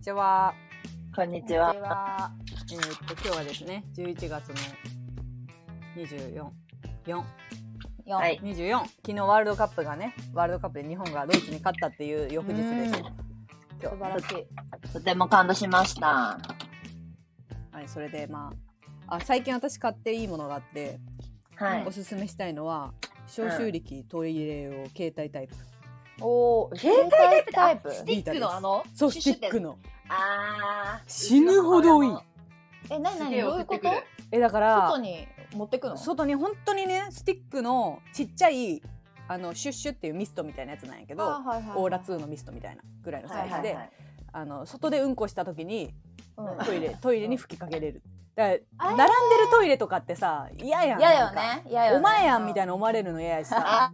にちは。こんにちこんはにち。は。えーっと今日はですね、11月の24、4、四はい24。昨日ワールドカップがね、ワールドカップで日本がドイツに勝ったっていう翌日です。うん素晴らしい。とても感動しました。はい、それでまあ、あ最近私買っていいものがあって、はいお。すすめしたいのは消臭力取り入れ用携帯タイプ。おお、携帯タイプタイプ？スティックのあのそう、スティックの。あー死ぬほどいいえ、なにどういうこと？えだから外に持ってくの？外に本当にねスティックのちっちゃいあのシュッシュっていうミストみたいなやつなんやけど、あはいはいはいオーラ2のミストみたいなぐらいのサイズで、はいはいはいあの外でうんこした時にうんトイレ トイレに吹きかけれる。だ並んでるトイレとかってさ嫌やん。嫌よなんかね。嫌よね。お前やんみたいな。な思われるの嫌やしさ。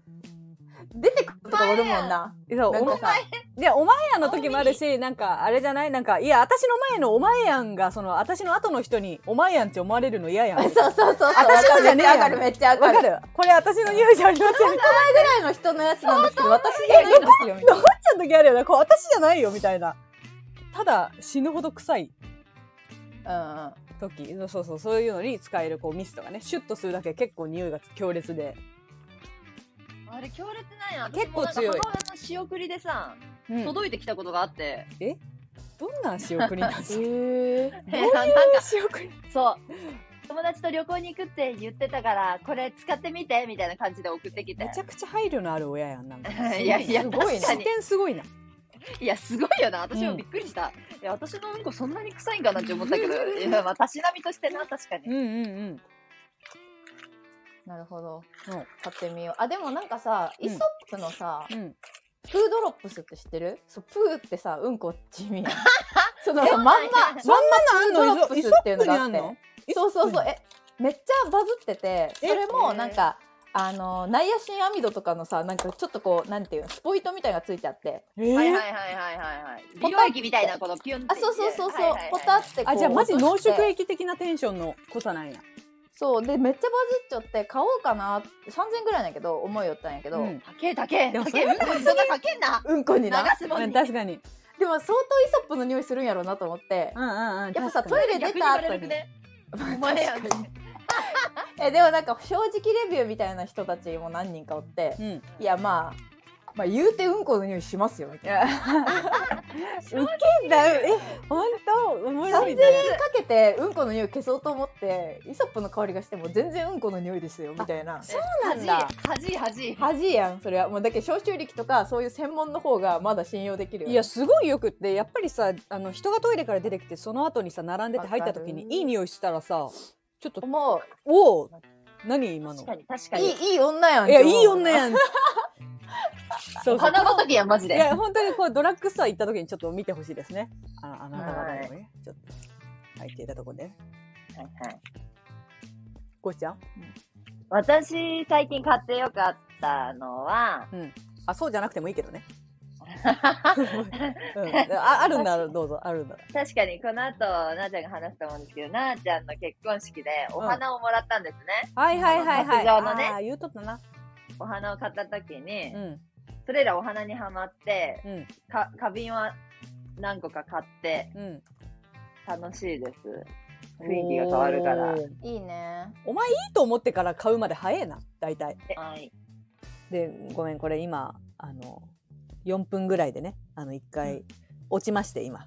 あ出てくるとかおるもんな。そうお前でお前やんの時もあるしなんかあれじゃない？なんかいや私の前のお前やんがその私の後の人にお前やんって思われるの嫌やん。そうそうそうそう。私のじゃねえやんわかるめっちゃわかる。これ私の匂いじゃありません。ぐらいの人のやつなんですけど、私じゃないんですよみたちゃう時あるよね。こう私じゃないよみたいな。ただ死ぬほど臭いな。時、そうそうそういうのに使えるこうミストがね、シュッとするだけで結構匂いが強烈で。あれ強烈なんや。結構強い母親の仕送りでさ、うん、ど届いてきたことがあって。んな仕送りなんですか？え。なんか仕送り？そう。友達と旅行に行くって言ってたから、これ使ってみてみたいな感じで送ってきてめち。ゃくちゃ配慮のある親やんなんか。いやいや、すごいね視。点すごいな。いや、すごいよな。私もびっくりした。いや、私のうんこそんなに臭いんかなって思ったけど、いや、まあ、たしなみとしてな、確かに。うんうんうん。なるほど。うん買ってみよう。あ、でもなんかさ、うんイソップのさ、うん。プードロップスって知ってる？そう、プーってさ、うんこ地味やん。そのさ、まんま、そんなのあんの？プードロップスっていうのがあって。そうそうそう、え、めっちゃバズってて、それもえなんか、あの、ナイアシンアミドとかのさ、なんかちょっとこう、なんていうの、スポイトみたいなのがついてあって、えー？はいはいはいはいはいはい。美容液みたいなこのピュンって。あ、そうそうそうそうはいはいはい、ポタってこう。あ、じゃあマジ濃縮液的なテンションの濃さなんや。そう、で、めっちゃバズっちゃって、買おうかな、3000ぐらいなんやけど、思いよったんやけど、ううんん、高え高え。でも高え。うんこにそんな高えんな。こに流な。うんすもんに。確かに。でも相当イソップの匂いするんやろうなと思って、うんうんうん。やっぱさ、トイレ出た後に。お前やん。えでもなんか正直レビューみたいな人たちも何人かおって、うん。いやまあまあ言うてうんこの匂いしますよみたいな。ウケだえ本当？面白い3000ね円かけてうんこの匂い消そうと思ってイソップの香りがしても全然うんこの匂いですよみたいな。そうなんだ。恥恥恥。恥やんそれは。もうだけど消臭力とかそういう専門の方がまだ信用できるよいやすごいよくってやっぱりさあの人がトイレから出てきてその後にさ並んでて入った時にいい匂いしたらさちょっともおお何今の？確かに確かうに。いいいい女やんいやいい女やん そうそう。花畑やマジで。いや本当にこうドラッグストア行った時にちょっと見てほしいですね。あのあなた方にもねちょっと入っていたところで。はいはい。こうちゃん？私、最近買ってよかったのは、あそうじゃなくてもいいけどね、うん、ああるんだらどうぞ。あるんだら。確かにこの後、なーちゃんが話すと思うんですけど、なーちゃんの結婚式でお花をもらったんですね。はいはいはいはい。卓上のね。あー言うとったなお花を買った時に、うん。それらお花にはまって、うん。か花瓶は何個か買ってうん。楽しいです。雰囲気が変わるから。いいね。お前いいと思ってから買うまで早いな大体。はい。でごめんこれ今あの4分ぐらいでねあの1回落ちまして今。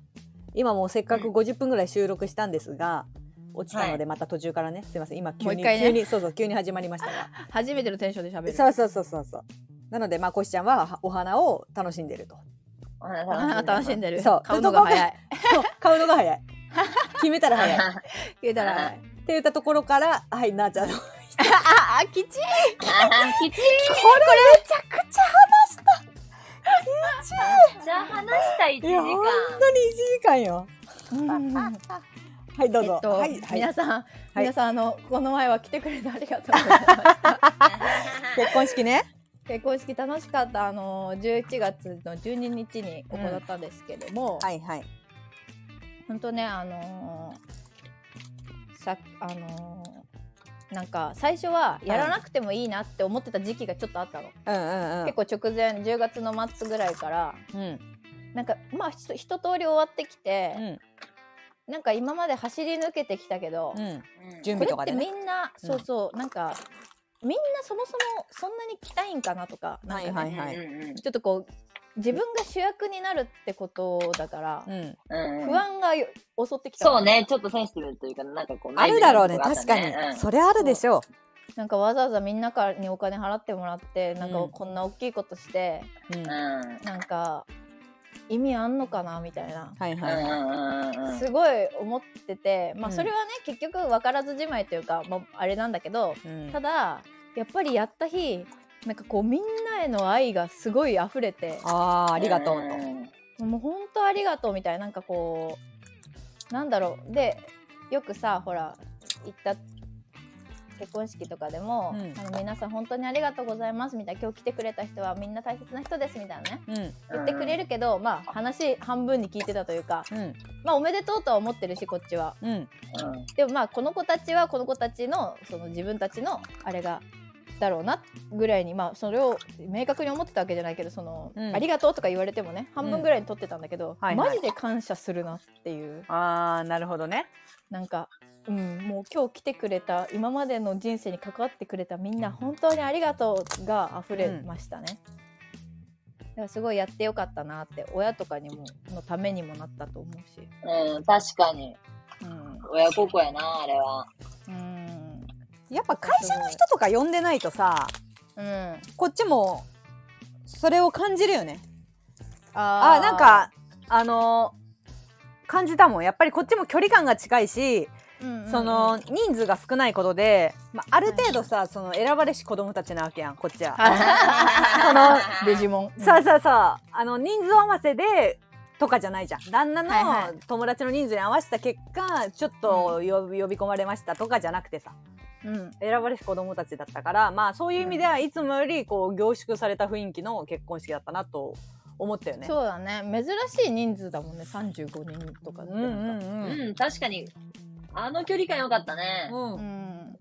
今もうせっかくうん。50分ぐらい収録したんですが落ちたのではまた途中からね。すいません。今急に、急にそうそう急に始まりましたが。初めてのテンションで喋る。そうそうそうそうそう。なのでまあこしちゃんははお花を楽しんでると。お花あ楽しんでる。そう。買うのが早い。そう買うのが早い。決めたら早い。っます。聞いたら早い。て言ったところからはいなーちゃんの。こああきちきちれめちゃくちゃじゃあ話した1時間。いや本当に1時間よはいどうぞ、えっと、はいはい。皆さん、い。皆さんあのこの前は来てくれてありがとうございました。結婚式ね。結婚式楽しかったあの11月の12日に行ったんですけども、はいはい。本当ねあのーさあのーなんか最初はやらなくてもいいなって思ってた時期がちょっとあったの、うんうんうん。結構直前10月の末ぐらいからうん。なんかまあひと一通り終わってきて、うんなんか今まで走り抜けてきたけど、うん。うん。準備これってとかでねみんな、うん。そうそうなんかみんなそもそもそんなに来たいんかなとかなんかね、はいはいうんうんちょっとこう自分が主役になるってことだから、うん。うんうん。不安がよ襲ってきた。そうね、ちょっとセンシティブというか、なんかこう、あるだろうね。内確かに面のとこがあったね。それあるでしょなんかわざわざみんなからにお金払ってもらってなんかうん。こんな大きいことして、うん。うんはうん。なんか意味あんのかなみたいな。いはい。うんはいうんうんうん。すごい思ってて、まあ、うん。それはね、結局分からずじまいというか、まあ、あれなんだけどうん。ただやっぱりやった日なんかこうみんなへの愛がすごい溢れてあーありがとうと。ん。もう本当ありがとうみたいななんかこうなんだろう。でよくさほら行った結婚式とかでも、うん。あの皆さん本当にありがとうございますみたいな今日来てくれた人はみんな大切な人ですみたいなねうん。言ってくれるけど、まあ話半分に聞いてたというかうん。まあおめでとうとは思ってるしこっちは。うん。でもまあこの子たちはこの子たちのその自分たちのあれがだろうなぐらいにまあそれを明確に思ってたわけじゃないけどその、うん。ありがとうとか言われてもね半分ぐらいに取ってたんだけど、はいはい。マジで感謝するなっていう。あーなるほどね。なんか、うん、もう今日来てくれた今までの人生に関わってくれたみんな本当にありがとうが溢れましたね。だからすごいやってよかったなって親とかにものためにもなったと思うし、うん、確かに。うん。親孝行やな、あれは。うん。やっぱ会社の人とか呼んでないとさうん、こっちもそれを感じるよね。ああなんかあのー感じたもん。やっぱりこっちも距離感が近いし、その人数が少ないことで、まあ、ある程度さ、その選ばれし子供たちなわけやんこっちは。そのデジモン。そうそうそうあの人数合わせでとかじゃないじゃん旦那の友達の人数に合わせた結果ちょっと呼び呼び込まれましたとかじゃなくてさうん。選ばれし子供たちだったからまあそういう意味ではいつもよりこう凝縮された雰囲気の結婚式だったなと思ったよね。そうだね。珍しい人数だもんね。三十五人とかうんうんうん、確かに。あの距離感良かったね。うんうん。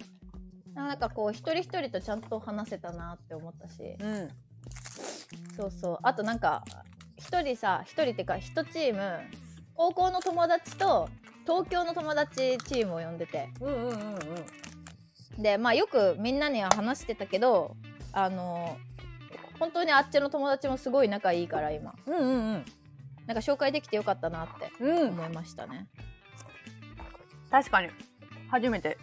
なんかこう一人一人とちゃんと話せたなって思ったし、うんそうそう。あとなんか一人さ、一人ってか一チーム高校の友達と東京の友達チームを呼んでて、うんうんうんうんでまあよくみんなには話してたけど、あの本当にあっちの友達もすごい仲いいから今うんうんなんか紹介できてよかったなってうんうん思いましたね。確かに初めて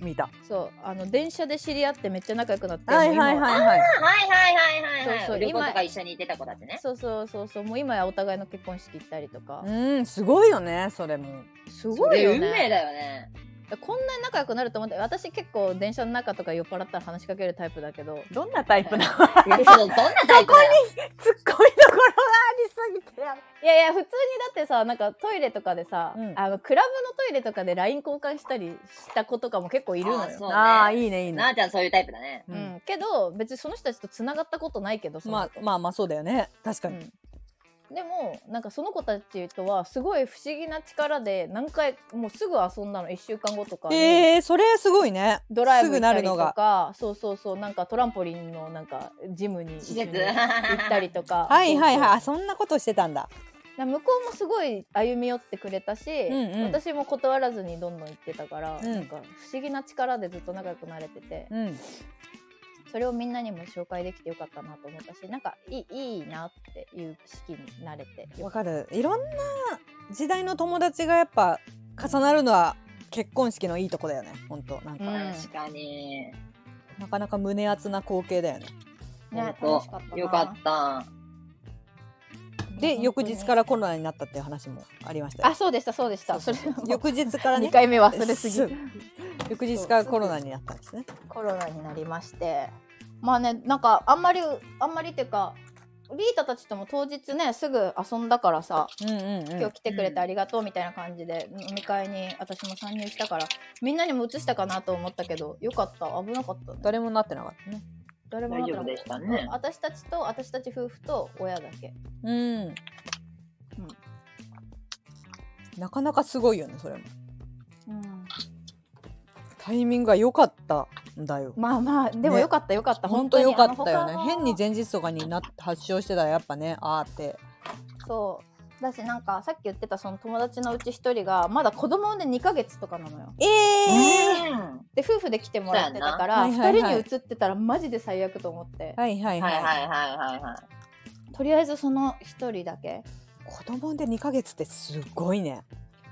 見た。そうあの電車で知り合ってめっちゃ仲良くなってはいはいはいはい。はいはいはいはいはい。そうそう旅行と今か一緒に行ってた子たちね。そうそうそうそうもう今やお互いの結婚式行ったりとか、うんすごいよねそれも。すごいよね運命だよね。こんなに仲良くなると思って私結構電車の中とか酔っ払ったら話しかけるタイプだけどどんなタイプなの？どんなタイプだよ。ツッコミどころがありすぎてやいやいや普通にだってさなんかトイレとかでさ、うんあのクラブのトイレとかで LINE 交換したりした子とかも結構いるのよ。あねああいいねいいね。なあちゃんそういうタイプだね。ううんん、けど別にその人たちとつながったことないけどまあ子まあまあそうだよね確かに。うんでもなんかその子たちとはすごい不思議な力で何回もうすぐ遊んだの1週間後とかに。えー、それすごいね。ドライブ行ったりと。か。そうそうそうなんかトランポリンのなんかジムに行ったりとか。はいはいはい。あそんなことしてたんだ。向こうもすごい歩み寄ってくれたし、うんうん。私も断らずにどんどん行ってたから、うん。なんか不思議な力でずっと仲良くなれてて。うん。それをみんなにも紹介できてよかったなと思ったしなんかいいいいなっていう式になれてわかる。いろんな時代の友達がやっぱ重なるのは結婚式のいいとこだよね。本当なんか、うん確かに。なかなか胸熱な光景だよね。たね楽しかったなよかった。で翌日からコロナになったっていう話もありましたよあそうでしたそうでしたそれ翌日からね2回目忘れすぎ翌日からコロナになったんですね。コロナになりましてまあねなんかあんまりあんまりっていうかリータたちとも当日ねすぐ遊んだからさうんうんうん。今日来てくれてありがとうみたいな感じで飲み会に私も参入したからみんなにも移したかなと思ったけどよかった危なかったね誰もなってなかったね。誰もなってなか大丈夫でしたね私たちと私たち夫婦と親だけうん。なかなかすごいよねそれも。うんタイミングが良かったんだよ。まあまあでもね。よかったよかった、本当良かったよね。変に前日とかにな発症してたらやっぱねあーって。そう。だしなんかさっき言ってたその友達のうち一人がまだ子供産んで2ヶ月とかなのよ。ええうん。で夫婦で来てもらってたから2そうやんな。はいはいはい。人に移ってたらマジで最悪と思って。はいはいはい。い、ははいはいはいはい。とりあえずその一人だけ。子供で2ヶ月ってすごいね。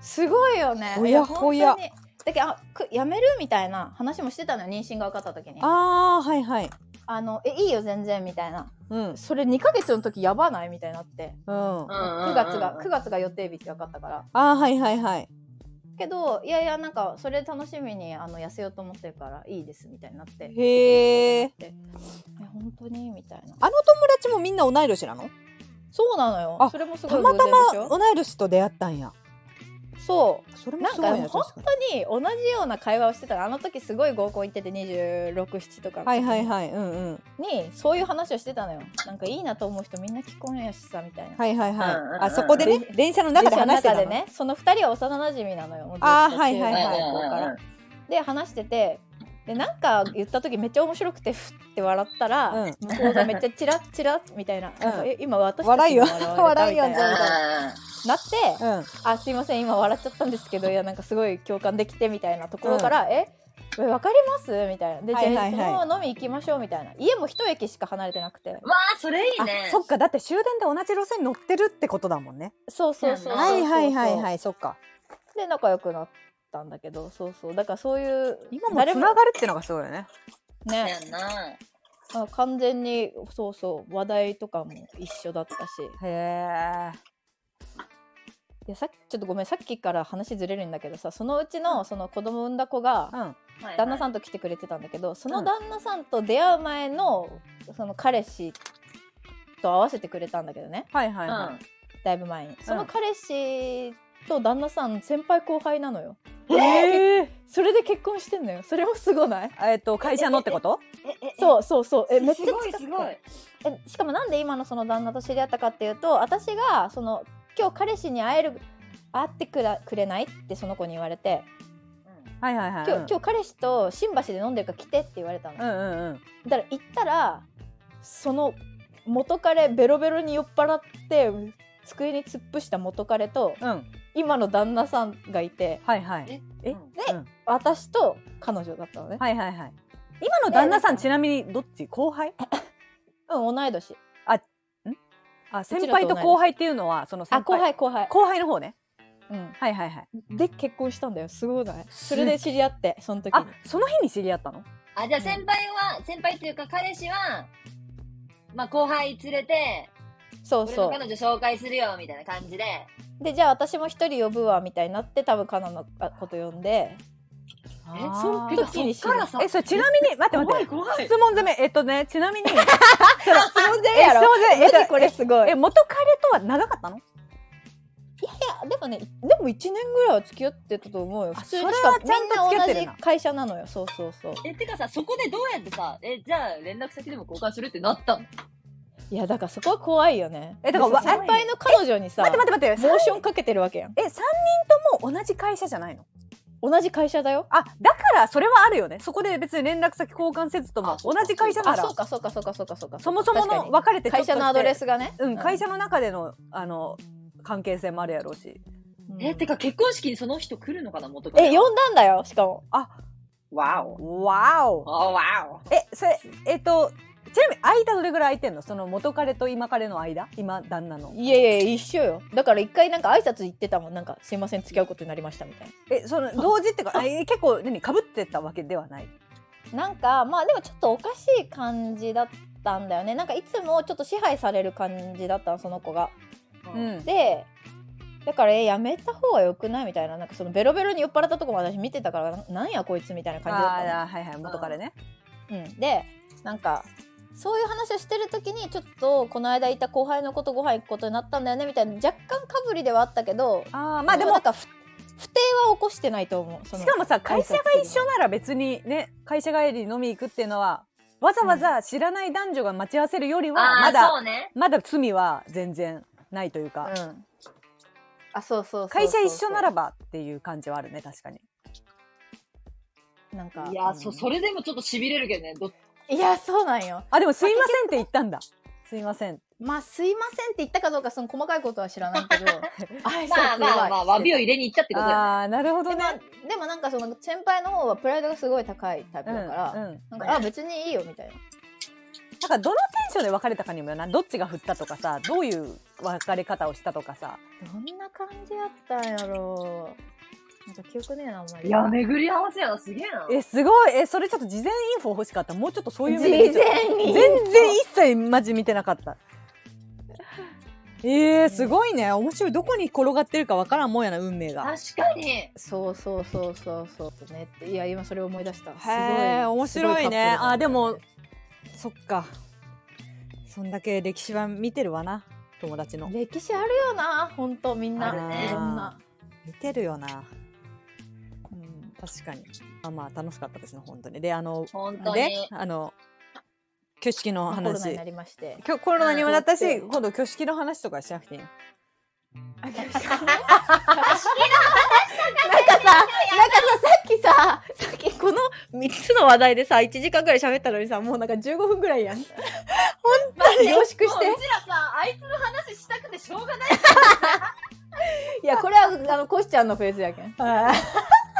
すごいよね。ほやほやい本当にだけどあくやめるみたいな話もしてたのよ妊娠が分かった時に。あああはいはい。のえいいよ全然みたいな。うん。それ2ヶ月の時やばない？みたいになって。うん。あ9月が9月が予定日って分かったから。あーはいはいはい。けどいやいやなんかそれ楽しみにあの痩せようと思ってるからいいですみたいになって。へええ本当に？みたいな。あの友達もみんな同い年なの？そうなのよ。あそれもすごいたまた偶然でしょ？ま同い年と出会ったんやそう。それもなんすごいねか本確か当に同じような会話をしてたの。あの時すごい合コン行ってて267とかに。はいはいはいうんうん。にそういう話をしてたのよ。なんかいいなと思う人みんな既婚やしさみたいな、はいはいはい、うんうんうん。あそこでね電車の中で話してたの。でねその2人は幼馴染なのよあーはいはいはい。中学校から。で話しててでなんか言った時めっちゃ面白くてふって笑ったら、うん。向こうがめっちゃチラッチラッみたいな,、なんかえ今私たち笑いよ。が笑いよみたいな。全な。って、うん。あすいません今笑っちゃったんですけどいやなんかすごい共感できてみたいなところから、ええわかります？みたいな。で、はいはいはい。じゃあそのまま飲み行きましょうみたいな。家も一駅しか離れてなくて。わあ、それいいあね。そっかだって終電で同じ路線に乗ってるってことだもんね。そうそうそうそうはいはいはいはいいそっか。で仲良くなったんだけどそうそう。だからそういう今も誰つながるってのがすごいよね。ね。あ完全にそうそう話題とかも一緒だったし。へえ。いやさっきちょっとごめんさっきから話ずれるんだけどさそのうちのその子供産んだ子がうん。旦那さん。んと来てくれてたんだけどその旦那さんと出会う前のその彼氏と合わせてくれたんだけどね。はいはいはだいぶ前に。その彼氏と旦那さん先輩後輩なのよ。えそれで結婚してんのよ。それもすごない？えっと会社のってこと？え、え、そうそうそう。えめっちゃすごい近くて。すごい。えしかもなんで今のその旦那と知り合ったかっていうと私がその今日彼氏に会える会ってくらくれないってその子に言われて。はいはいはい。今日,、今日彼氏と新橋で飲んでるから来てって言われたの、うんうんうん。だから行ったらその元彼ベロベロに酔っ払って机に突っ伏した元彼とうん今の旦那さんがいてはいはい。え？え？うん。うん。私と彼女だったのね、はいはいはい。今の旦那さんちなみにどっち？後輩？うん同い年。あちらと先輩と後輩っていうのはその先あ後輩後輩、後輩の方ね。うん、はいはいはい。で結婚したんだよ。すごいない。それで知り合ってその時あにその日に知り合ったの？あ、じゃあ先輩は、先輩っていうか彼氏は、まあ後輩連れて、俺そうそう。の彼女紹介するよ、みたいな感じで。でじゃあ私も一人呼ぶわみたいになって多分カナのこと呼んで。えその時にえそれちなみに待って待って。質問攻め。えっとねちなみに。質問でやろ。え質問攻め。これすごい。いやえ元彼とは長かったの？でもねでも1年ぐらいは付き合ってたと思うよ。あ普通にそれしかもはちゃんと付き合ってるな。みんな同じ会社なのよ。そうそうそう。え、てかさ、そこでどうやってさ、え、じゃあ連絡先でも交換するってなったの？いやだからそこは怖いよね。えだから先輩の彼女にさ待って待って待ってモーションかけてるわけやん。え三人とも同じ会社じゃないの？同じ会社だよ。あだからそれはあるよね。そこで別に連絡先交換せずとも同じ会社なら。あそうかそうかそうかそうかそうか。そもそもの別れて会社のアドレスがね。うん、会社の中でのあの関係性もあるやろうし。うん。え、てか結婚式にその人来るのかな元彼。え呼んだんだよしかも。わお。わおあ、わお。えそれえっとちなみに間どれぐらい空いてんの？その元彼と今彼の間？今旦那の。いやいや一緒よ。だから一回なんか挨拶行ってたもん。なんかすいません付き合うことになりましたみたいえその同時ってかえ結構何かぶってたわけではない？ななんかまあでもちょっとおかしい感じだったんだよね。なんかいつもちょっと支配される感じだったのその子が。うん。でだからえやめた方がよくないみたいな。なんかそのベロベロに酔っ払ったとこも私見てたからななんやこいつみたいな感じだったの。あーはいはい。元彼ね。うん、でなんかそういう話をしてる時にちょっとこの間いた後輩のことご飯行くことになったんだよねみたいな若干かぶりではあったけどあーまあでもなんかふ不定は起こしてないと思うしかもさ会社が一緒なら別にね会社帰りに飲み行くっていうのはわざわざ知らない男女が待ち合わせるよりはまだそうね。まだ罪は全然ないというか、うん。あそうそう会社一緒ならばっていう感じはあるね確かに。なんかいや、うん。そ、それでもちょっと痺れるけどね。どいやそうなんよあでもすいませんって言ったんだすいません。まあ、すいませんって言ったかどうか、その細かいことは知らないけど、挨 まあまあ まあ、詫びをい入れに行ったってことだよね。ああ、なるほどでね。も、でもなんかその先輩の方はプライドがすごい高いタイプだから、うんうんなんか、あ、別にいいよみたいな。なんかどのテンションで別れたかにもよなどっちが振ったとかさどういう別れ方をしたとかさどんな感じやったんやろう。なんか記憶ねえな、あんまり。いや、巡り合わせやな、すげえな。えすごい。えそれちょっと事前インフォ欲しかった。もうちょっとそういう事前に。全然一切マジ見てなかった。えー、すごいね。面白い。どこに転がってるかわからんもんやな運命が。確かに。そうそうそうそうそうね。っていや今それを思い出した。すごいへえ面白いね。あでもそっか。そんだけ歴史は見てるわな。友達の。歴史あるよな本当みんな。あるねいろんな。見てるよな。うん確かにあまあ楽しかったですね本当にであの本当でに。あの挙式のまあコロナに話なりまして今日コロナにもなったし、うん今度挙式の話とかしなくていいのなんかさ、なんかさ、さっきさ、さっきこの3つの話題でさ、1時間ぐらい喋ったのにさ、もうなんか15分ぐらいやん。本当に凝縮してもうう。ちらさ、あいつの話したくてしょうがない。いや、これは、あの、コシちゃんのフェーズやけん。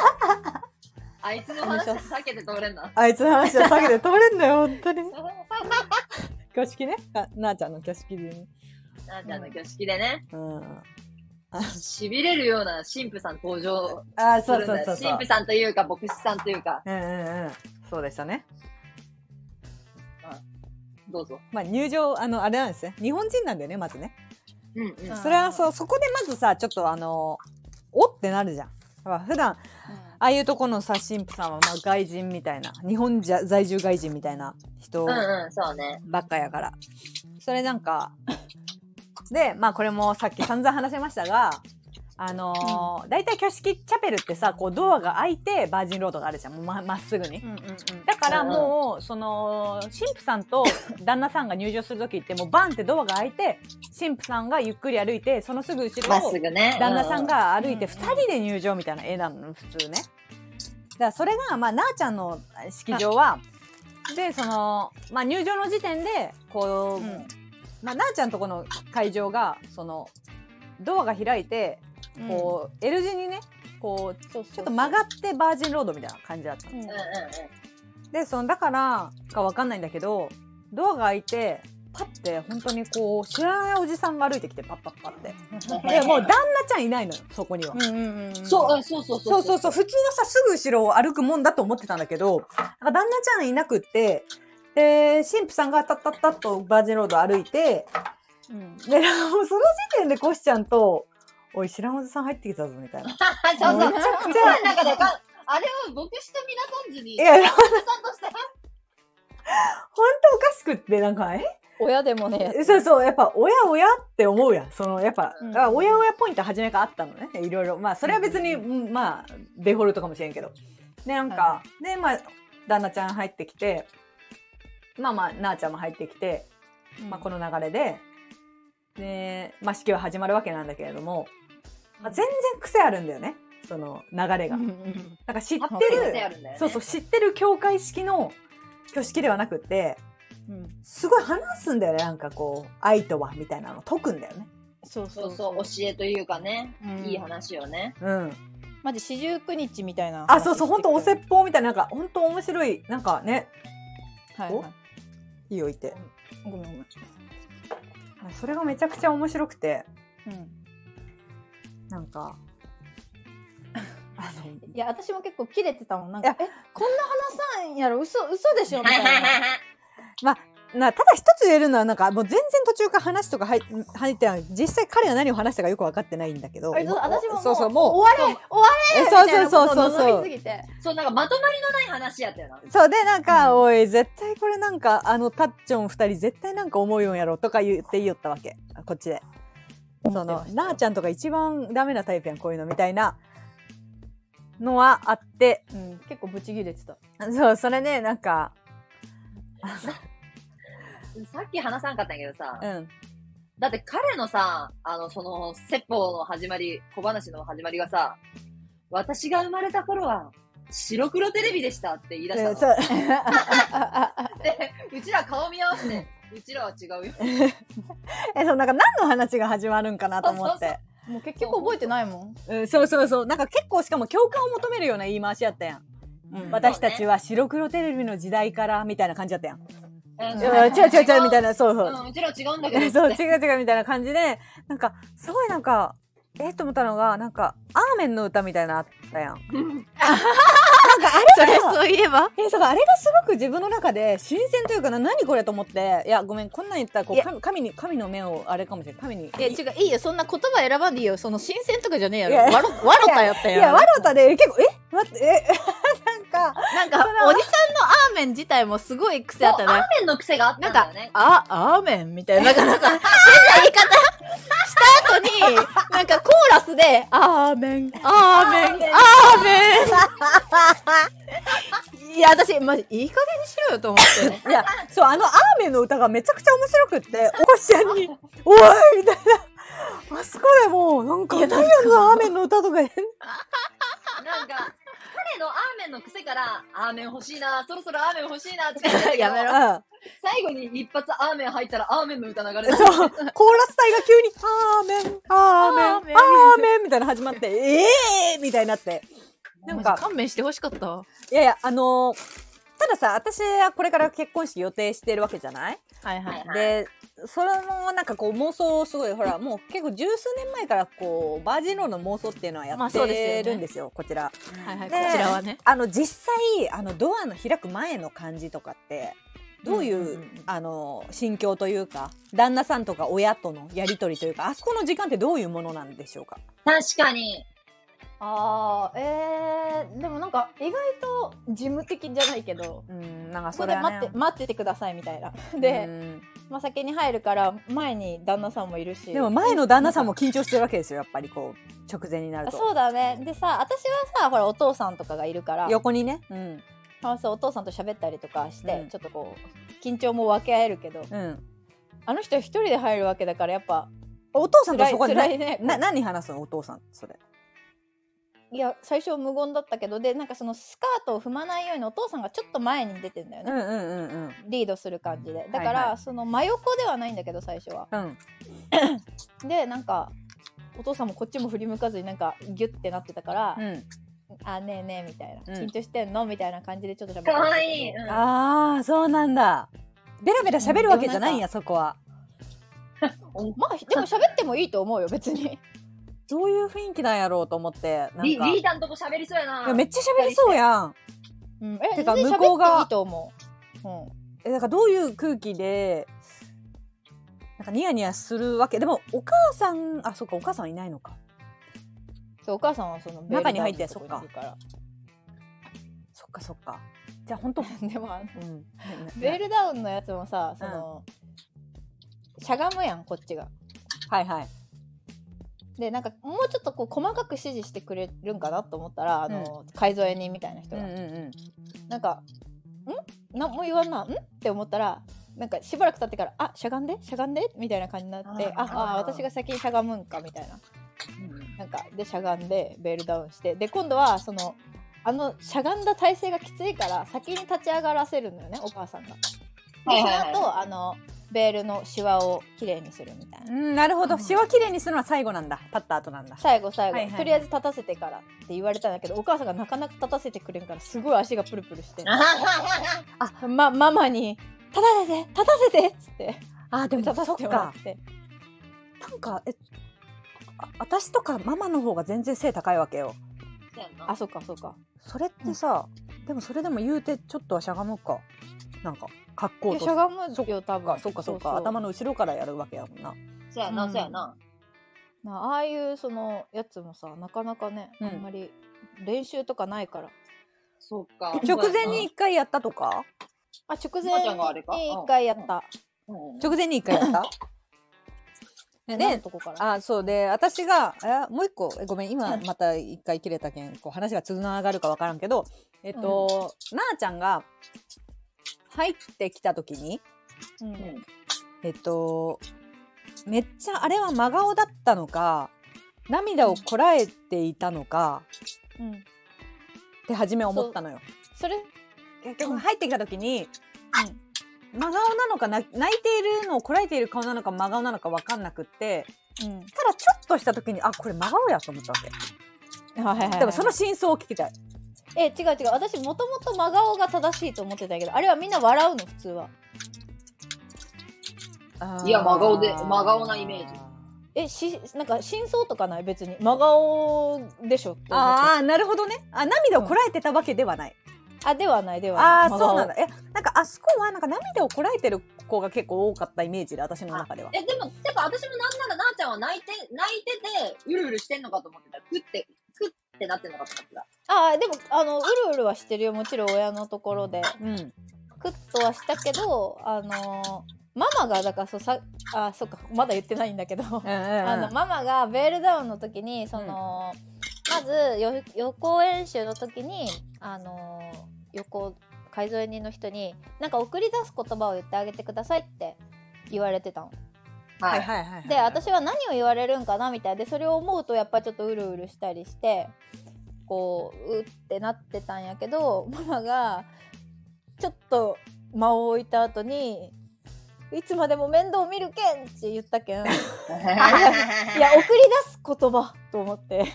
あいつの話避けて通れんな。あいつの話は避けて通れんだよ本当に。挙式ね。あなあちゃんの挙式でね。なあちゃんの挙式でね、うん。痺れるような神父さん登場あそうするんだよ。そう。そうそう神父さんというか、牧師さんというか、うんうんうん。そうでしたね。どうぞ。まあ入場あのあれなんですね。日本人なんだよねまずね。うんうん。あそれはそうそこでまずさちょっとあのおってなるじゃんやっぱ普段ああいうとこのさ神父さんはまあ外人みたいな日本じゃ在住外人みたいな人うんうん、そうね。ばっかやからそれなんかでまあこれもさっき散々話しましたがあのー大体挙式チャペルってさこうドアが開いてバージンロードがあるじゃんままっすぐに。うんうんうん。だからもうその神父さんと旦那さんが入場する時ってもうバンってドアが開いて神父さんがゆっくり歩いてそのすぐ後ろを。旦那さんが歩いてうん2人で入場みたいな絵なの普通ね。だからそれがまあなあちゃんの式場はでそのまあ入場の時点でこう、うんまあなあちゃんとこの会場がそのドアが開いてこう、L 字にねこうちょっと曲がってバージンロードみたいな感じだったの。うんうんうんうん。でそのだからかわかんないんだけどドアが開いてパッて本当にこう知らないおじさんが歩いてきてパッパッパって。でもう旦那ちゃんいないのよそこには。うんうんうん。そう、あそうそうそうそうそう普通はさすぐ後ろを歩くもんだと思ってたんだけどなんか旦那ちゃんいなくってで神父さんがタッタッタッとバージンロード歩いてうん。でもうその時点でコシちゃんと「おい知らんおじさん入ってきたぞ」みたいな。そうそう。めちゃくちゃ。心の中でか、あれを牧師と皆さんずに、いや旦那さんとして、本当おかしくってなんかえ？親でもね。そうそうやっぱ親親って思うやん。そのやっぱ、うん。あ親親ポイント初めからあったのね。いろいろ。まあそれは別に、うんまあデフォルトかもしれんけど。でなんか、はでまあ旦那ちゃん入ってきてまあまあなあちゃんも入ってきて、まあ、この流れで。で、まあ、式は始まるわけなんだけれども、まあ、全然癖あるんだよねその流れが。なんか知ってるね。そうそう知ってる教会式の挙式ではなくってうん。すごい話すんだよねなんかこう愛とはみたいなの解くんだよね。そうそそううそう、教えというかね、うんいい話をね。うん、マジ四十九日みたいな。あそうそう本当お説法。法みたいななんか本当面白いなんかねはいはい。いい置いてごめんごめん。それがめちゃくちゃ面白くてうん。なんか。あのいや私も結構キレてたもん。なんいやかえこんな話さんやろ？嘘嘘でしょ？みたいな。なただ一つ言えるのはなんかもう全然途中から話とか入入ってない。実際彼が何を話したかよく分かってないんだけど。私ももうそうそうもう終われ終われえみたいなそうそうそうことをそう望みすぎて。そう、なんかまとまりのない話やったよな。そうでなんか、うんおい絶対これなんかあのタッチョン二人絶対なんか思うよんやろとか言って言いよったわけ。こっちでそのなあちゃんとか一番ダメなタイプやんこういうのみたいな。のはあってうん結構ブチギレてた。そうそれねなんか さっき話さんかったんやけどさ、うん。だって彼のさ、あの、その、説法の始まり、小話の始まりがさ、私が生まれた頃は、白黒テレビでしたって言い出したの。で、うちら顔見合わせて、うちらは違うよ。え、そう、なんか何の話が始まるんかなと思って。もう結局覚えてないもんうん、そうそうそう。なんか結構しかも共感を求めるような言い回しやったやん。うん私たちは白黒テレビの時代から、みたいな感じやったやん。うん違う違う違うみたいな、そうそう。うん、うちらは違うんだけど。そう、違う違うみたいな感じで、なんか、すごいなんか、えっと思ったのが、なんか、アーメンの歌みたいなのあったやん。なんかあれが、そういえば。え、そうか、あれがすごく自分の中で新鮮というかな、何これと思って、いや、ごめん、こんなん言ったら、こ、いうや。神神に、神の目を、あれかもしれない。神に。いや違ういいよ。そんな言葉選ばんでいいよ。その新鮮とかじゃねえやろ。いや。わろわろたやったやん。いや、わろたで、結構、え待って、え、なんか、なんかおじさんのアーメン自体もすごい癖あったそうアねーメンの癖があったなんかんだよね。あアーメンみたいななんかなんか変な言い方。した後になんかコーラスでアーメン。アーメン。アーメン。いや私マジいい加減にしろよと思って。いや、そう、あのアーメンの歌がめちゃくちゃ面白くって、おこしちゃんに、おいみたいな。あそこでもう、なんか、何やのアーメンの歌とか、なんか、彼のアーメンの癖から、アーメン欲しいな、そろそろアーメン欲しいなって言って やめろ。うん。最後に一発アーメン入ったら、アーメンの歌流れてそう、コーラス隊が急に、アーメン、アーメン、アーメン。メンみたいなの始まって、ええーみたいになって。なんか勘弁してほしかった。わいやいや、あのーたださ、私はこれから結婚式予定してるわけじゃない？はいはい。はいで、それのなんかこう妄想をすごい、ほら、もう結構十数年前からこう、バージンロードの妄想っていうのはやっまあそうですてるんですよ、こちら。はいはいでこちらはね。あの、実際、あの、ドアの開く前の感じとかって、どういう、うんうん。うんあの、心境というか、旦那さんとか親とのやりとりというか、あそこの時間ってどういうものなんでしょうか？確かに。あーえー、でもなんか意外と事務的じゃないけどうん、なんかここでそれはね。待って待っててくださいみたいなで、うんまあ、先に入るから前に旦那さんもいるしでも前の旦那さんも緊張してるわけですよ、やっぱりこう、直前になると。あそうだねでさ私はさほらお父さんとかがいるから横にね。うん。まあそうお父さんと喋ったりとかして、うんちょっとこう緊張も分け合えるけどうん。あの人一人で入るわけだからやっぱお父さんとそこでねな何話すのお父さん、それ。いや最初無言だったけどでなんかそのスカートを踏まないようにお父さんがちょっと前に出てんだよね、うんうんうんリードする感じでだから、はいはいその真横ではないんだけど最初はうん。うん。でなんかお父さんもこっちも振り向かずになんかギュッてなってたから「うん。あねえねえ」みたいな「うん緊張してんの?」みたいな感じでちょっと喋ってかわいい。うんああ、そうなんだ。ベラベラ喋るわけじゃないんや、そこは。まあでも喋ってもいいと思うよ別にどういう雰囲気なんやろうと思って。なんか。リーダーのとこ喋りそうやな。やめっちゃ喋りそうやん。うんえてか向こうがいいと思う、うん、え、だからどういう空気で、なんかニヤニヤするわけ？でも、お母さん、あ、そっか、お母さんいないのか。そうお母さんはその中に入ってベールダウンのとこにいるからそっかそっか。じゃあ、ほんと、でもうん。ベールダウンのやつもさその、しゃがむやんこっちがはいはい。でなんかもうちょっとこう細かく指示してくれるんかなと思ったらあの、改造屋人みたいな人が、うんうんうん。なんか「ん？何も言わんな「ん?」って思ったらなんかしばらく経ってから「あしゃがんで？しゃがんで」みたいな感じになって「ああ私が先にしゃがむんか」みたいな。なんかでしゃがんでベールダウンして。で今度はそのあのしゃがんだ体勢がきついから先に立ち上がらせるのよねお母さんが。でそのはいはい。はい後あのベールのシワをきれいにするみたいな。うん、なるほど。シワきれいにするのは最後なんだ。立った後なんだ。最後最後、はいはいはいとりあえず立たせてからって言われたんだけどお母さんがなかなか立たせてくれんからすごい足がプルプルしてまママに「立たせて立たせて」っつってあ、でも立たせてか。もらってなんか、え、あ私とかママの方が全然背高いわけよ。あそうかそうかそれってさ、でもそれでも言うてちょっとはしゃがむか。なんか、格好としゃがむそっよ多分。そっかそっか。うう。頭の後ろからやるわけやもんな。そうやな、そうやな。なああいうそのやつもさなかなかね、うん。あんまり練習とかないから。そうか。直前に一回やったとか？あ直前に一回やった、うん、直前に一回やった？ねで何のとこから。あ、そう。で、私が、えもう一個、えごめん、今また一回切れたけん、こう話がつながるかわからんけど、えっと、なあちゃんが入ってきた時に、うん。うんえっと、めっちゃあれは真顔だったのか、涙をこらえていたのか、うん。って初め思ったのよ。それ結局入ってきた時に、真顔なのかな泣いているのをこらえている顔なのか真顔なのか分かんなくってうん。ただちょっとした時にあこれ真顔やと思ったわけ。でもその真相を聞きたいえ違う違う。私もともと真顔が正しいと思ってたけどあれはみんな笑うの？普通は。いや真顔で真顔なイメージ。えしなんか真相とかない？別に。真顔でしょ？ああなるほどね。あ涙をこらえてたわけではない、あではないではああないそうなんだ。えなんかあそこはなんか涙をこらえてる子が結構多かったイメージで私の中では。え、でも、てか私もなんならなーちゃんは泣いて、泣いてて、うるうるしてんのかと思ってた。くって、くってなってんのかってた。あでもあのうるうるはしてるよもちろん親のところで。うん。クッとはしたけどあのママがだからそうさあそっかまだ言ってないんだけどうんうんうん。あのママがベールダウンの時にその、まずよ予行演習の時にあの予行海添人の人になんか送り出す言葉を言ってあげてくださいって言われてたの。は。はいいはいはいはい。で私は何を言われるんかなみたいでそれを思うとやっぱちょっとうるうるしたりしてこううってなってたんやけどママがちょっと間を置いた後に「いつまでも面倒見るけん!」って言ったけん。いや送り出す言葉と思って。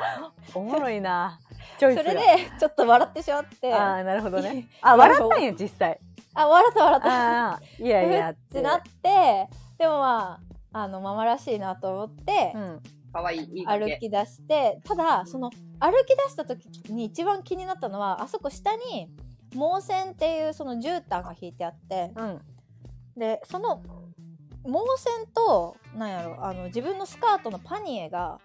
おもろいな。それでちょっと笑ってしまって。あああなるほどね。あ笑ったんや実際。笑った笑った。ああいやいや。ってなってでもまああのママらしいなと思って、うんかわいい。いい歩き出してただその歩き出した時に一番気になったのはあそこ下に毛線っていうその絨毯が引いてあってうんでその毛線となんやろあの自分のスカートのパニエが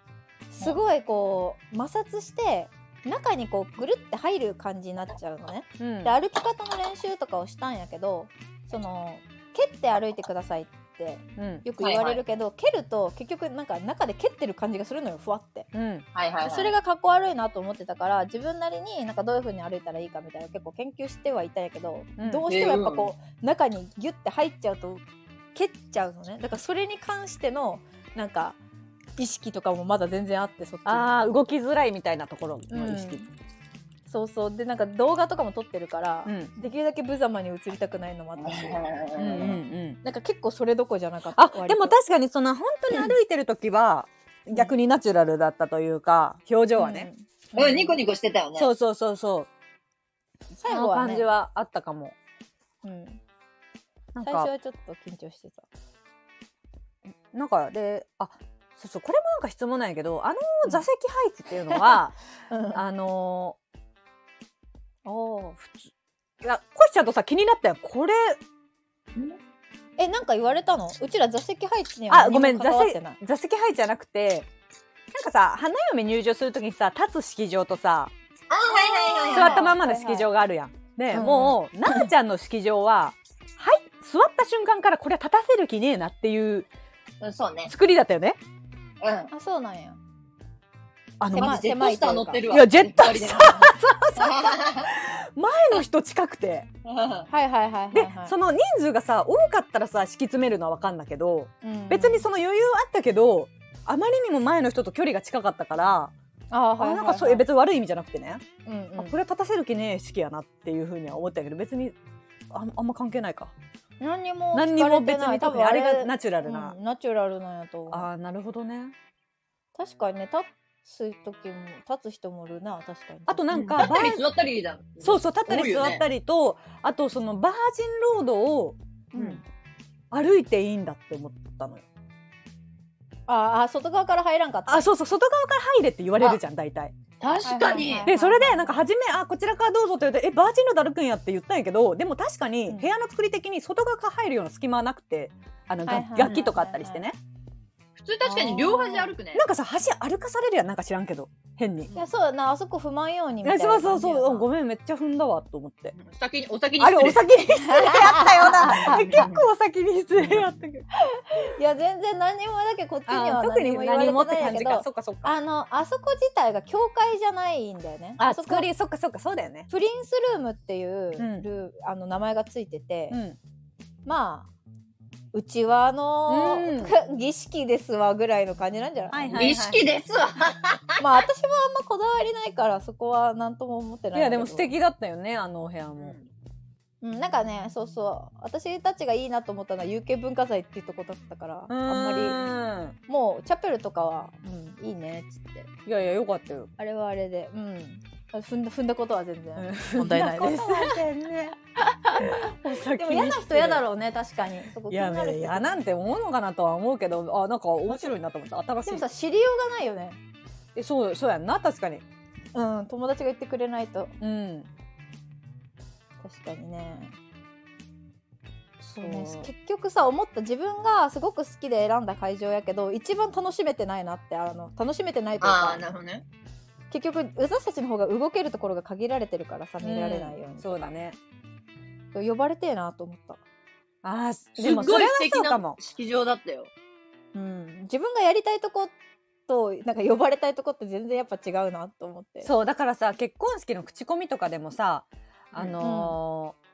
すごいこう摩擦して中にこうぐるって入る感じになっちゃうのね。うんで歩き方の練習とかをしたんやけどその蹴って歩いてくださいってうん。よく言われるけど、蹴ると結局なんか中で蹴ってる感じがするのよふわって。うん。はいはいはい。それがかっこ悪いなと思ってたから自分なりになんかどういう風に歩いたらいいかみたいな結構研究してはいたんやけど、うん。どうしてもやっぱこう、中にギュッて入っちゃうと蹴っちゃうのね。だからそれに関してのなんか意識とかもまだ全然あってそっちに。ああ動きづらいみたいなところの意識そうそう。でなんか動画とかも撮ってるから、うん。できるだけ無様に映りたくないのもあったし、うんうんうん。なんか結構それどころじゃなかった。あでも確かにその本当に歩いてる時はうん。逆にナチュラルだったというか表情はね、うん、うん、ニコニコしてたよね。そうそうそうそう。最後は、ね、感じはあったかも。うん、なんか最初はちょっと緊張してた。なんかであそうそうこれもなんか質問なんやけどあの座席配置っていうのは、あのおーいやコシちゃんとさ気になったよこれえなんか言われたの？うちら座席配置にはあごめん座席座席配置じゃなくてなんかさ花嫁入場するときにさ立つ式場とさあ、はいはいはい座はい。ったまんまの式場があるやん。で、うんもう、なーちゃんの式場は、はい、座った瞬間からこれは立たせる気ねえなっていううん、そうね。作りだったよね。うん。あそうなんやあの、狭いマジジェットスター乗ってるわ。いやジェットスターー。前の人近くて。はいはいはいはい、ではい、その人数がさ、多かったらさ、敷き詰めるのはわかんだけど、うん別にその余裕あったけど、あまりにも前の人と距離が近かったから、あ、はいはいはい、あなんかそう、え別に悪い意味じゃなくてね、うんうんあこれは立たせる気ねえ式やなっていうふうには思ったけど、別にああんま関係ないか。何にも何にも別に多分あれがナチュラルな。うんナチュラルなんやとああ、なるほどね。確かにね立つ時も立つ人もいるな確かに。あとなんか、立ったり座ったりだ。そうそう立ったり座ったりと、あとそのバージンロードをうん。歩いていいんだって思ったのよ。ああ外側から入らんかった。あそうそう外側から入れって言われるじゃん大体。確かに。でそれでなんか初め「あこちらからどうぞ」って言って「えバージンロード歩くんや」って言ったんやけどでも確かにうん。部屋の作り的に外側から入るような隙間はなくてあのはいはいはい。楽器とかあったりしてね普通確かに両端歩くね。なんかさ橋歩かされるやんなんか知らんけど変に。いやそうだなあそこ踏まんようにみたいなえそうそうそううんごめんめっちゃ踏んだわと思って。先に、お先にあれお。先に失礼やったよな 結構お先に失礼やったけど。いや全然何もだけこっちにはあ特に何も言われててないけど。あのあそこ自体が教会じゃないんだよねあそこ作りそっかそっかそうだよね。プリンスルームっていううんルー、あの名前がついてて、うん。まあうちはの、う 儀式ですわぐらいの感じなんじゃない、はいはい儀式ですわ。まあ私もあんまこだわりないからそこは何とも思ってないいやでも素敵だったよねあのお部屋も。うん、なんかねそうそう。私たちがいいなと思ったのは有形文化財っていうとこだったからあんままり。もうチャペルとかは、うん、いいねっつって。りいやいやよかったよ。あれはあれで。うん踏んだ踏んだことは全然、うん。問題ないです。でも嫌な人嫌だろうね確かに。そこ気いや嫌なんて思うのかなとは思うけどあなんか面白いなと思った。新しい。でもさ知りようがないよね。えそうそうやんな確かに。うん友達が言ってくれないと。うん。確かにね。そう。ね結局さ思った自分がすごく好きで選んだ会場やけど一番楽しめてないなってあの楽しめてないというか。ああ、なるほどね。結局私たちの方が動けるところが限られてるからさ見られないように、そうだね。呼ばれてえなと思った、あーすっごでもそれはそうかも。式場だったよ。うん、自分がやりたいとことなんか呼ばれたいとこって全然やっぱ違うなと思って。そうだからさ結婚式の口コミとかでもさあのー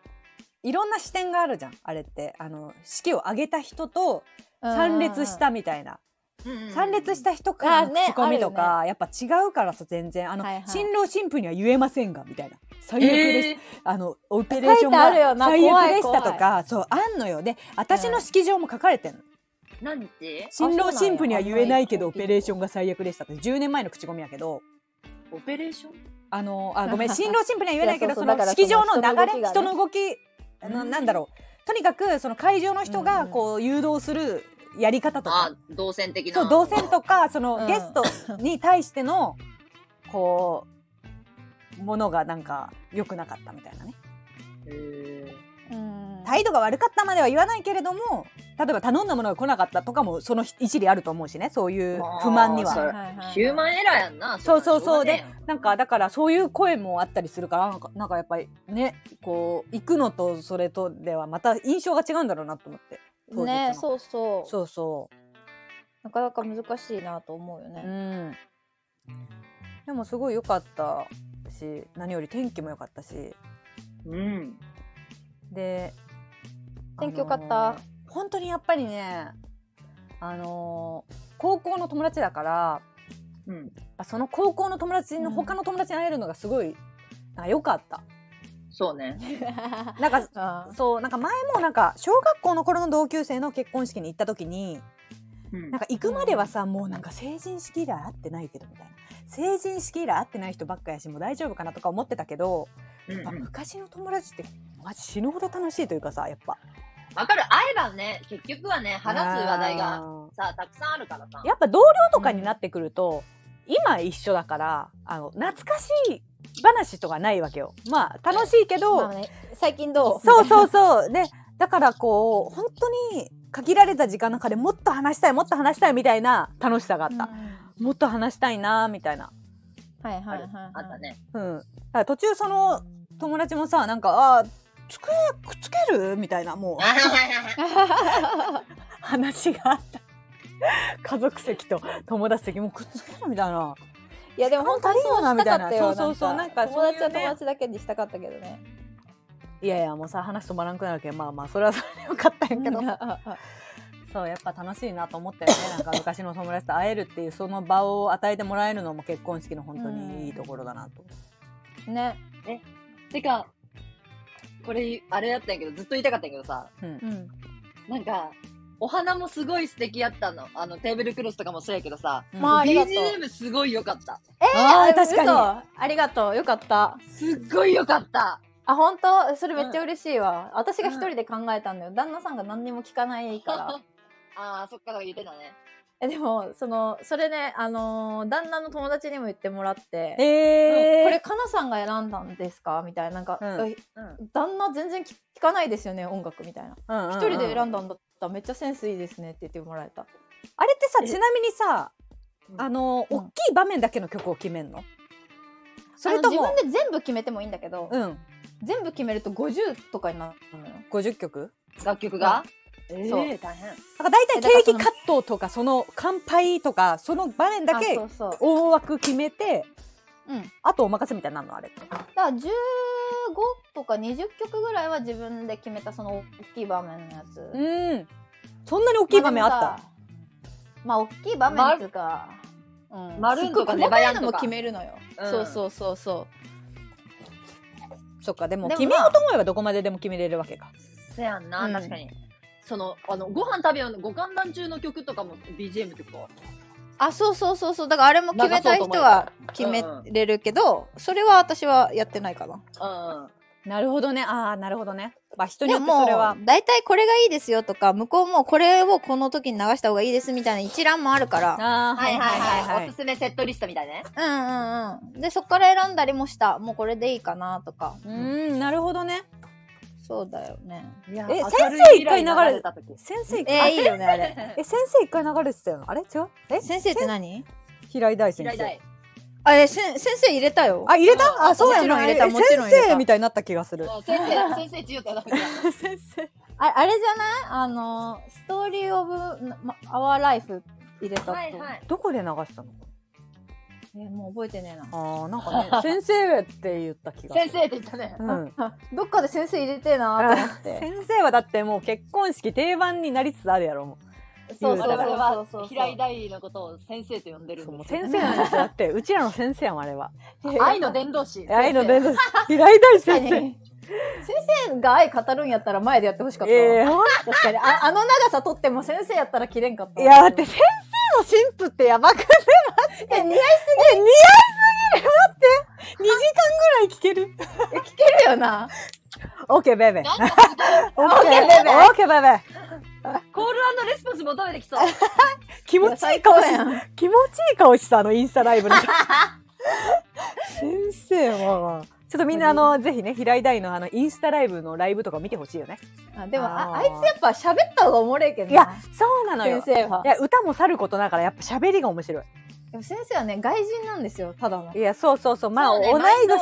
いろんな視点があるじゃんあれって。あの式を挙げた人と参列したみたいな、参列した人からの口コミとあか、やっぱ違うからさ全然。あの、はいはい。新郎新婦には言えませんがみたいな。最悪です、えあのオペレーション書いてあるよなが最悪でした怖いとかそうあんのよ。で私の式場も書かれてんの、ー、何て新郎新婦には言えないけどオペレーションが最悪でしたって。10年前の口コミやけど。オペレーション？あのあごめん 新郎新婦には言えないけどその式場の流れそ人のの動きがね。動きあのうん。なんだろう。とにかくその会場の人がこう誘導するやり方とか。動線的な。そう動線とかそのうん。ゲストに対してのこうものがなんか良くなかったみたいなね。へうん。態度が悪かったまでは言わないけれども例えば頼んだものが来なかったとかもその一理あると思うしね。そういう不満には。まあそれはいはいはい。ーヒューマンエラーやんな。そうそうそう。れはしょがねなんかだからそういう声もあったりするからなんかなんかやっぱりねこう行くのとそれとではまた印象が違うんだろうなと思って当日の。ねそうそう。そうそなかなか難しいなと思うよううね、ん。でもすごい良かったし何より天気も良かったし。えうん。で天気良かった？あのー本当にやっぱりねあのー高校の友達だからうん。あその高校の友達のうん。他の友達に会えるのがすごいなんか良かった。そうね。なんかあそうなんか前もなんか小学校の頃の同級生の結婚式に行った時にうんなんか行くまではさ、もうなんか成人式以来会ってないけどみたいな成人式以来会ってない人ばっかやしもう大丈夫かなとか思ってたけど、やっぱうんうん昔の友達ってマジ死ぬほど楽しいというかさやっぱわかる。会えばね、結局はね、話す話題がさ、たくさんあるからさ。やっぱ同僚とかになってくると、今一緒だからあの懐かしい話とかないわけよ。まあ楽しいけど、まあね、最近どう？そうそうそう。でだからこう本当に限られた時間の中でもっと話したいもっと話したいみたいな楽しさがあっうん。た、もっと話したいなみたいな。はいはいはいはい。あったね。うん。途中その友達もさなんか「あー机くっつける?」みたいなもう。話があった。家族席と友達席もくっつける？みたいないやでも本当にそうしたかったよそうそうそうなんか友達は友達だけにしたかったけどね。いやいやもうさ話止まらんくなるけどまあまあそれはそれでよかったんやけど。そうやっぱ楽しいなと思ったよね。なんか昔の友達と会えるっていうその場を与えてもらえるのも結婚式の本当にいいところだなと。ね。てか、これ、あれやったんやけど、ずっと言いたかったんやけどさ、うん。うん。なんか、お花もすごい素敵やったの。あの、テーブルクロスとかもそうやけどさ、うん。まあありがとう。BGM すごい良かった。あー確かに。嘘。ありがとう。よかった。すっごい良かった。あ本当？それめっちゃ嬉しいわ、私が一人で考えたんだよ。旦那さんが何にも聞かないから。ああ、そっから言ってたね。えでもそのそれねあのー旦那の友達にも言ってもらって。えー、これかなさんが選んだんですか？みたいな。なんか、うん。え旦那全然聞聞かないですよね音楽みたいな。一人で選んんだんだった。らめっちゃセンスいいですねって言ってもらえた。あれってさちなみにさうん。あの、うん。大きい場面だけの曲を決めんの？それとも自分で全部決めてもいいんだけど、うん。全部決めると50とかになるのよ。50曲？楽曲が。そう。大変。だからそのケーキカットとかその乾杯とかその場面だあけ大枠決めてうん。あとお任せみたいになるのあれ？ってだから15とか20曲ぐらいは自分で決めたその大きい場面のやつ。うん。そんなに大きい場面あった、まあ大きい場面っていうか、うん、マルンとかバヤンとか。決めるのよ、うん。そうそうそうそそっか、でも決めようと思えばどこまででも決めれるわけか。せやんな、うん。確かに。その、あの、ご飯食べようの、ご観覧中の曲とかも BGM ってこあそうそうそうそうだからあれも決めたい人は決めれるけど、それは私はやってないかなとうんうん。なるほどね。ああ、なるほどね。まあ人にでももよってそれはう。大体これがいいですよとか向こうもこれをこの時に流した方がいいですみたいな一覧もあるからああ、はいはいはい。はいおすすめセットリストみたいなね。うんうんうんでそっから選んだりもしたもうこれでいいかなとかうーん、なるほどね。そうだよね。いやえ先生一回流れ未来た時。先生一え回、ー、いいよねあれ。え、先生一回流れてたよ。あれ？違う？え？先生って何？平井大先生。あえせ先生入れたよ。あ、入れた？ああ、そうやもちろんな。入れたえもちろん入れた。先生みたいになった気がする。先生、先生自由ってな先生。ああれじゃない？あのストーリーオブアワーライフ入れたと、はいはい。どこで流したの？えもう覚えてねえなああ、なんかね、先生って言った気が。先生って言ったね。うん。どっかで先生入れてえなと思って 先生はだってもう結婚式定番になりつつあるやろ。もそうそうそうそう平井大のことを先生と呼んでるんですよ先生なんですよ。だって、うちらの先生やもん、あれは。愛の伝道師。愛の伝道師平井大先生。に先生が愛語るんやったら前でやってほしかったわ、ええほん確かにああの長さ取っても先生やったら切れんかったいや、だって先生の神父ってやばくねえ似合いえ、似合いすぎる。待って !2 時間ぐらい聞ける。聞けるよな。オッケーベイ。ベオッケーベイベー。オッケーベイベー。コールレスポンス求めてきそう。気持ちいい最顔し気持ちいい顔してた、あのインスタライブの時。先生は、ちょっとみんなあの、ぜひね、平井大のあの、インスタライブのライブとか見てほしいよね。あでもあーああいつやっぱ喋った方がおもれえけどないや、そうなのよ。先生はいや、歌もさることながら、やっぱ喋りが面白い。でも先生はね外人なんですよただのいや、そうそうそう。まあ、ね同い年、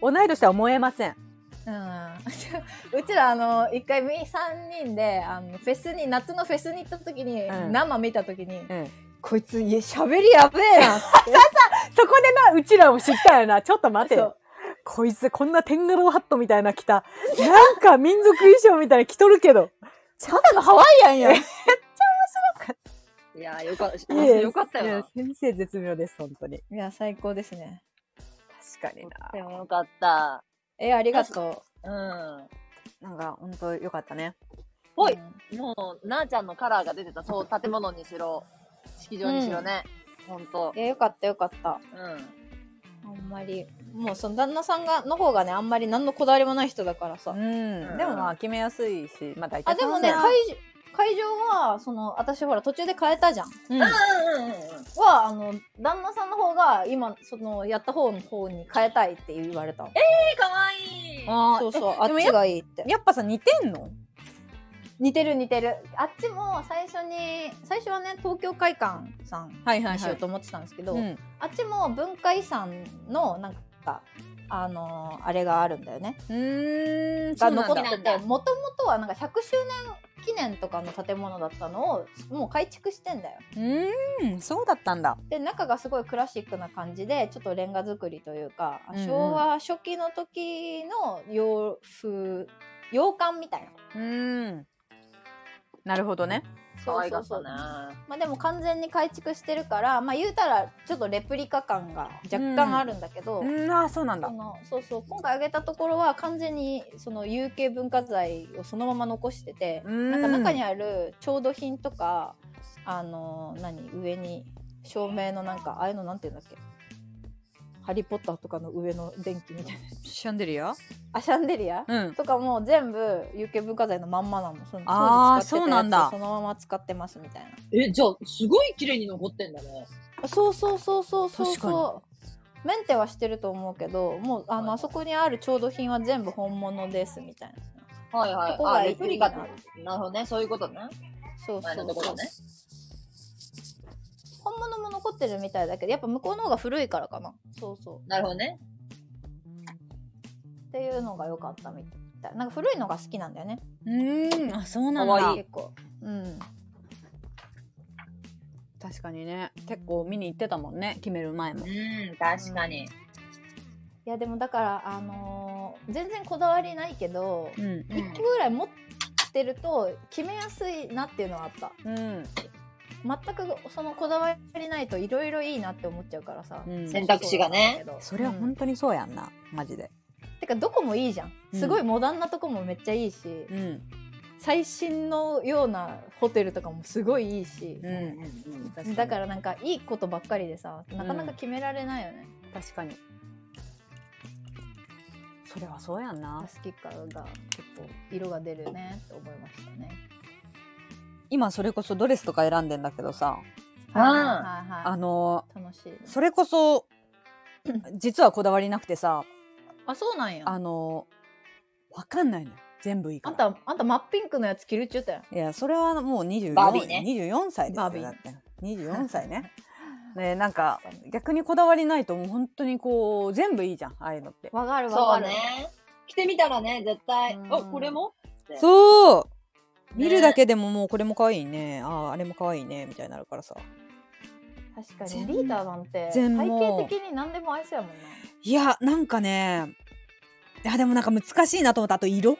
同い年とは思えません。うんうちらあの一回み3人であのフェスに夏のフェスに行った時に、うん生見た時に、うん。こいついや喋りやべえなって そこでな、うちらも知ったよな。ちょっと待てよ。こいつこんなテンガローハットみたいな着た、なんか民族衣装みたいな着とるけど。ただのハワイアンやんいや、よかった。いやよかったいやよ先生絶妙です、本当に。いや最高ですね確かにな。でもよかった。えありがとうん。な。なんか、本当よかったね。うぽいうんもう、なあちゃんのカラーが出てた、そう、建物にしろ、式場にしろね。ほんと。えよかったよかったうん。あんまりもうその旦那さんがの方がねあんまり何のこだわりもない人だからさ、うん。でもまあ、決めやすいし、まあ大体あでもね会場会場はその私ほら途中で変えたじゃんうん。うんうんうんうん。はあの旦那さんの方が今そのやった方の方に変えたいって言われたのえー、かわいい。あーそうそうあっちがいいってやっぱさ、似てんの？似てる似てるあっちも最初に最初はね東京会館さんはいはにしようと思ってたんですけど、うん。あっちも文化遺産のなんかあのーあれがあるんだよねうーん、が残っててもともとはなんか100周年記念とかの建物だったのをもう改築してんだようーん、そうだったんだ。で中がすごいクラシックな感じでちょっとレンガ造りというか、うんうん昭和初期の時の洋風洋館みたいなうーん。なるほどね。かわいかったね。まあでも完全に改築してるからまあ言うたらちょっとレプリカ感が若干あるんだけど、うん、ああ、そうなんだそ。のそうそう今回挙げたところは完全にその有形文化財をそのまま残してて、うんなんか中にある調度品とかあの何？上に照明のなんかああいうのなんて言うんだっけ？ハリー・ポッターとかの上の電気みたいなシャンデリア？あシャンデリア？うん。とかも全部有形文化財のまんまなのそのあそうなんだをそのまま使ってますみたいなえ、じゃあ、すごい綺麗に残ってんだね。そうそうそうそうそう確かそうメンテはしてると思うけどもうあの、はいあそこにある調度品は全部本物ですみたいなはいはい。あ、ここがいいレプリカ。なるほどね。そういうことね。そう前そうそうね。本物も残ってるみたいだけどやっぱ向こうの方が古いからかなそうそうなるほどね。っていうのが良かったみたいなんか古いのが好きなんだよねうーん、あ、そうなんだ。結構うん確かにね。結構見に行ってたもんね。決める前も。うん、確かに。いやでもだからあのー全然こだわりないけどうん。うん1個ぐらい持ってると決めやすいなっていうのはあったうん。全くそのこだわりないといろいろいいなって思っちゃうからさ、うん。選択肢がね。それは本当にそうやんな。マジで。てかどこもいいじゃん。すごいモダンなとこもめっちゃいいし、うん。最新のようなホテルとかもすごいいいし、うんだからなんかいいことばっかりでさなかなか決められないよね、確かに。それはそうやんな。タスキッカーが結構色が出るねって思いましたね今それこそドレスとか選んでんだけどさ。うんはいはいはいあの楽しい。ねそれこそ実はこだわりなくてさ。あそうなんや。あのわかんないのよ。全部いいかあんらたあんた真っピンクのやつ着るっちゅったやん。いやそれはもう24バービーね。24歳ですよバービー。だって。24歳ね。ねなんか逆にこだわりないともう本当にこう全部いいじゃんああいうのって。わかるわかる。そうね。着てみたらね、絶対、うん。あ、これも？そう見るねだけでももうこれも可愛いね。あああれも可愛いね。みたいになるからさ。確か全にリーダーなんて全体も型的に何でも愛想やもんないやなんかね。いやでもなんか難しいなと思った。あと色。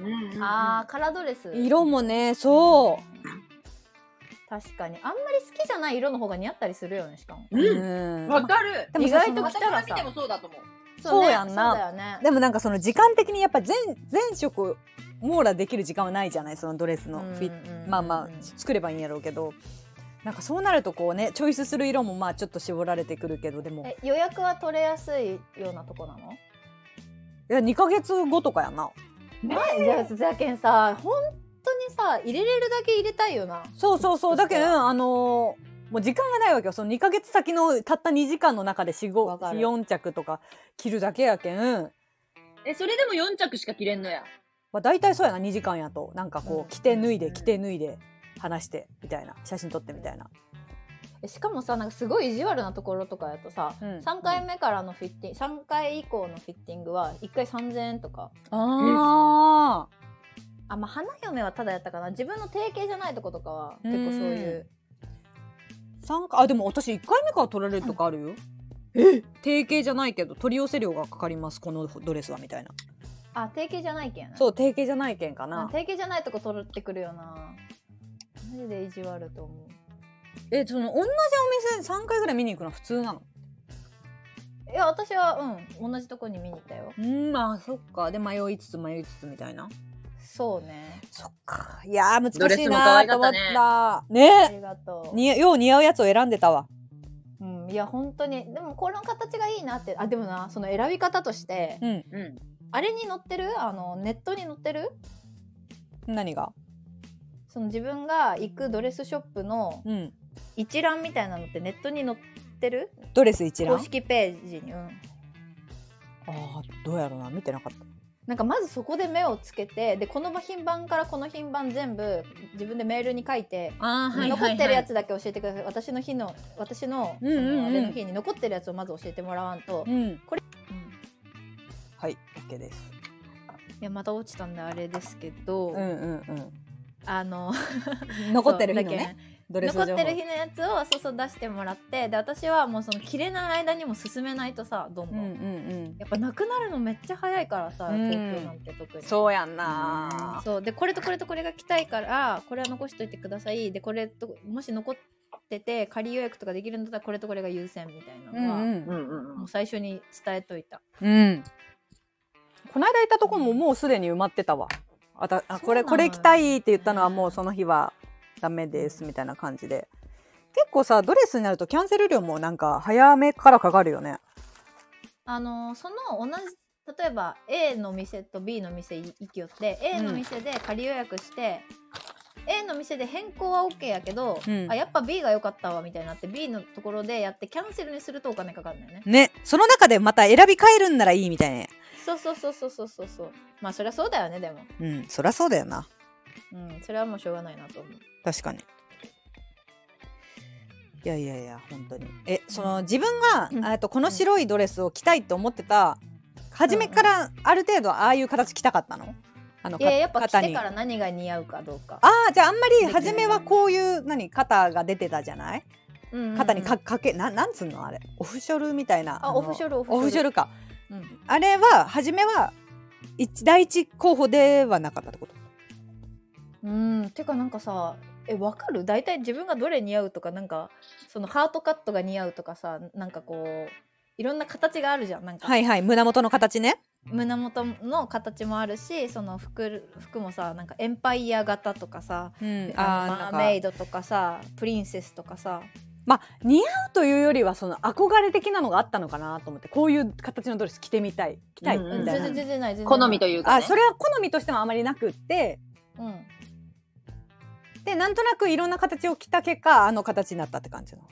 うんあーカラードレス。色もねそう。確かに。あんまり好きじゃない色の方が似合ったりするよねしかも。うん。ん。わかる。でも意外とその着たらさ。私が見てもそうだと思う。そうやんなそうだよねでもなんかその時間的にやっぱ全全色網羅できる時間はないじゃないそのドレスのフィまあまあ作ればいいんやろうけど。なんかそうなるとこうねチョイスする色もまあちょっと絞られてくるけどでも。予約は取れやすいようなとこなの？や2ヶ月後とかやな。ねじゃあじゃけんさ本当にさ入れれるだけ入れたいよな。そうそうそう。だけどあのーもう時間がないわけよ。その2ヶ月先のたった2時間の中でわかる。4着とか着るだけやけん、え、それでも4着しか着れんのや。まあ、大体そうやな2時間やと。なんかこうん。う着て脱いで着て脱いで話してみたいな。写真撮ってみたいな。えしかもさなんかすごい意地悪なところとかやとさ、うん。3回目からのフィッティング3回以降のフィッティングは1回3000円とか。ああまあ花嫁はただやったかな。自分の定型じゃないとことかは結構そういう。三回あでも私1回目から取られるとかあるよ。え？定型じゃないけど取り寄せ料がかかりますこのドレスはみたいな。あ定型じゃないけんそう定型じゃないけんかあな。定型じゃないとこ取ってくるよな。マジで意地悪と思う。えその同じお店3回ぐらい見に行くのは普通なの？いや私はうん同じとこに見に行ったよ。うんまあそっか。で迷いつつ迷いつつみたいな。そうね。そっか。いやー難しいなーと思った。ね？ねりがとう。によう似合うやつを選んでたわ。うん、いや本当に。でもこの形がいいなって。あでもなその選び方として、うん。うん。あれに載ってる？あのネットに載ってる？何が？その自分が行くドレスショップのうん。一覧みたいなのってネットに載ってる？ドレス一覧？公式ページに、うん、ああどうやろうな。見てなかった。なんかまずそこで目をつけてでこの品番からこの品番全部自分でメールに書いて、あー残ってるやつだけ教えてください。私の日の私の,、うんうんうん。そのあれの日に残ってるやつをまず教えてもらわんと、うん。これ、はい OK です。いやまた落ちたんであれですけど、うんうんあのうん。残ってる日のねドレス情報。残ってる日のやつをそうそう出してもらってで私はもうその着れない間にも進めないとさどんどん、うんうんうん。やっぱなくなるのめっちゃ早いからさ、うん。東京なんて特に。そうやんな。そうでこれとこれとこれが着たいからこれは残しといてください。でこれともし残ってて仮予約とかできるんだったらこれとこれが優先みたいなのは、うん。うんうんうん。もう最初に伝えといた。うん。この間行ったとこももうすでに埋まってたわ。あたあこれこれ着たいって言ったのはもうその日はダメですみたいな感じで。結構さドレスになるとキャンセル料もなんか早めからかかるよね。あのその同じ例えば A の店と B の店行きよって A の店で仮予約して、A の店で変更は OK やけど、うん。あやっぱ B が良かったわみたいになって B のところでやってキャンセルにするとお金かかるんだよね。ねその中でまた選び替えるんならいいみたいな。そうそうそうそうそうそうそう。まあそりゃそうだよねでも。うんそりゃそうだよな。うんそれはもうしょうがないなと思う。確かに。いやいやいや本当に。えその自分が、うん。とこの白いドレスを着たいと思ってた初めからある程度ああいう形着たかったの？あのいややっぱ着てから何が似合うかどうか。ああじゃああんまり初めはこういう何肩が出てたじゃない？うんうんうん。肩にかかけななんつうのあれ？オフショルみたいなのあオフショルオフショル。オフショルか。うん。あれは初めは一第一候補ではなかったってこと？うん。てかなんかさえわかる？大体自分がどれ似合うとかなんかそのハートカットが似合うとかさなんかこういろんな形があるじゃんなんか、はいはい胸元の形ね。胸元の形もあるしその服服もさなんかエンパイア型とかさ、うんあのマーメイドドとかさプリンセスとかさ。まあ似合うというよりはその憧れ的なのがあったのかなと思ってこういう形のドレス着てみたい着たいうんうん。みたいな、全然全然ない全然。好ないみというか、ね。あそれは好みとしてもあまりなくって。うん。でなんとなくいろんな形を着た結果あの形になったって感じの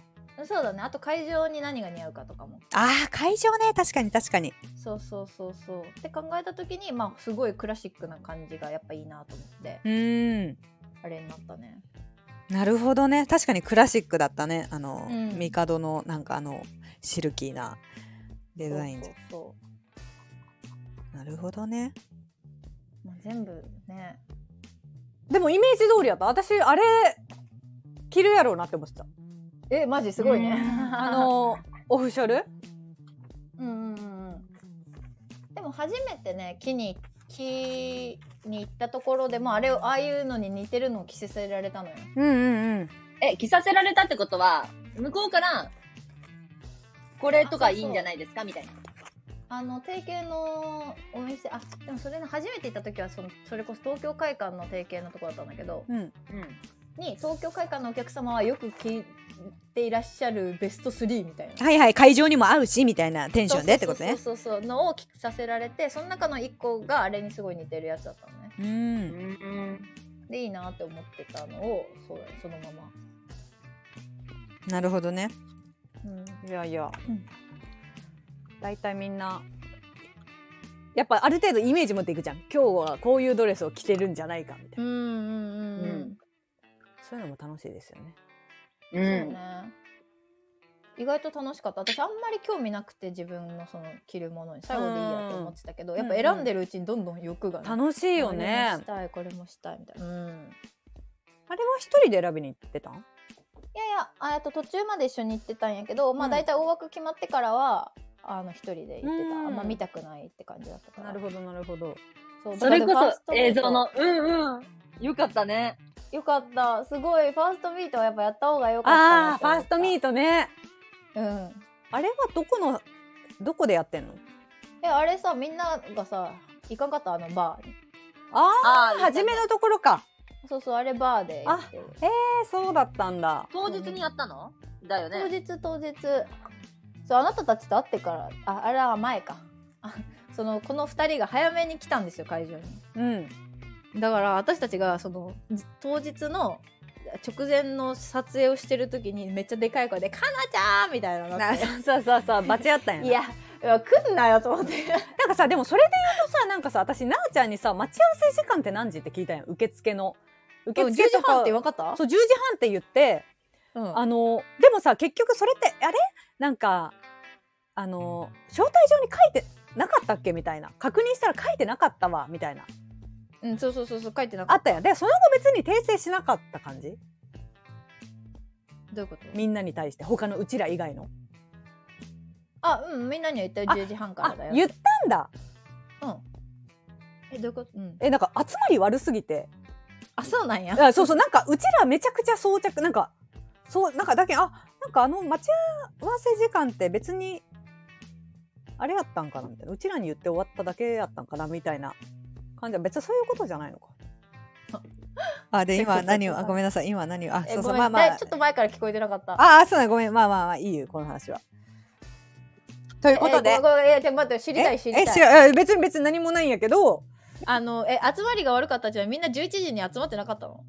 そうだね。あと会場に何が似合うかとかも。あー会場ね。確かに確かに。そうそうそうそう。って考えた時にまあすごいクラシックな感じがやっぱいいなと思って。うーん。あれになったね。なるほどね。確かにクラシックだったね。あの、うん。帝のなんかあのシルキーなデザインそうそうそなるほどね。う、まあ、全部ね。でもイメージ通りだった。私あれ着るやろうなって思ってたえマジすごいね。あのオフショル？うんうんうんうん。でも初めてね木に木に行ったところでもあれをああいうのに似てるのを着せせられたのよ。うんうんうん。え、着させられたってことは、向こうから、これとかいいんじゃないですか？みたいな。あの提携のお店あでもそれね初めて行った時はそのそれこそ東京会館の提携のところだったんだけどうん。うん。に東京会館のお客様はよく着ていらっしゃるベスト3みたいな。はいはい会場にも合うしみたいなテンションでってことね。そうそうそうのを着させられてその中の1個があれにすごい似てるやつだったのね。うん。うん。でいいなって思ってたのをそうだねそのまま、なるほどね。うん、いやいや、うん。大体みんなやっぱある程度イメージ持っていくじゃん。今日はこういうドレスを着てるんじゃないかみたいな、うんうんうん。うん。そういうのも楽しいですよねうそうね。ん。意外と楽しかった。私あんまり興味なくて自分のその着るものに最後でいいやと思ってたけど、ん。やっぱ選んでるうちにどんどん欲がね、楽しいよこれねもしたいこれもしたいみたいな、うん、いあれは一人で選びに行ってた？んやいやあえっと途中まで一緒に行ってたんやけど、まあうん。大体大枠決まってからはあの一人で行ってた、うん。あんま見たくないって感じだったから。なるほどなるほど。そうそれこそ映像の、うんうん。よかったね。よかった。すごい。ファーストミートはやっぱやった方がよかったあなあファーストミートトね。うん。あれはどこのどこでやってんの？えあれさみんながさ行かんかった？あのバーに。あああ初めのところか。そうそうあれバーでやってる。えー、そうだったんだ。当日にやったの？だよね。当日当日。そうあなたたちと会ってからああれは前か。あそのこの2人が早めに来たんですよ会場に。うんだから私たちがそのじ当日の直前の撮影をしてる時にめっちゃでかい声で「かなちゃん!」みたいなのそうそうそうそうバチ合ったんやな。いやいや来んなよと思って。なんかさでもそれで言うとさなんかさ私なおちゃんにさ待ち合わせ時間って何時って聞いたんや受付の。受10時付とか半って分かった？そう10時半って言ってうん。あのでもさ結局それってあれ？なんかあの招待状に書いてなかったっけ？みたいな。確認したら書いてなかったわみたいなうん、そうそうそうそう書いてなかっあったやんでその後別に訂正しなかった感じ？たどういうこと？みんなに対して他のうちら以外の。あうんみんなには言ったよ。あ10時半からあだよ。言ったんだ。うん。えどういうこと？うん。えなんか集まり悪すぎて。あそうなんや。あそうそうなんかうちらめちゃくちゃ装着なんかそうなんかだけあなんかあの待ち合わせ時間って別にあれやったんかな？みたいな。うちらに言って終わっただけやったんかな？みたいな感じは別にそういうことじゃないのか。あで今何をあごめんなさい。今何をあえそうそうまあまあ。ちょっと前から聞こえてなかった。ああそうだごめん。まあまあまあいいよこの話は。ということで。えごめんごめん。いやちょ待って知りたい知りえたい。知らえ別に別に何もないんやけど。あのえ集まりが悪かったじゃんみんな11時に集まってなかったの？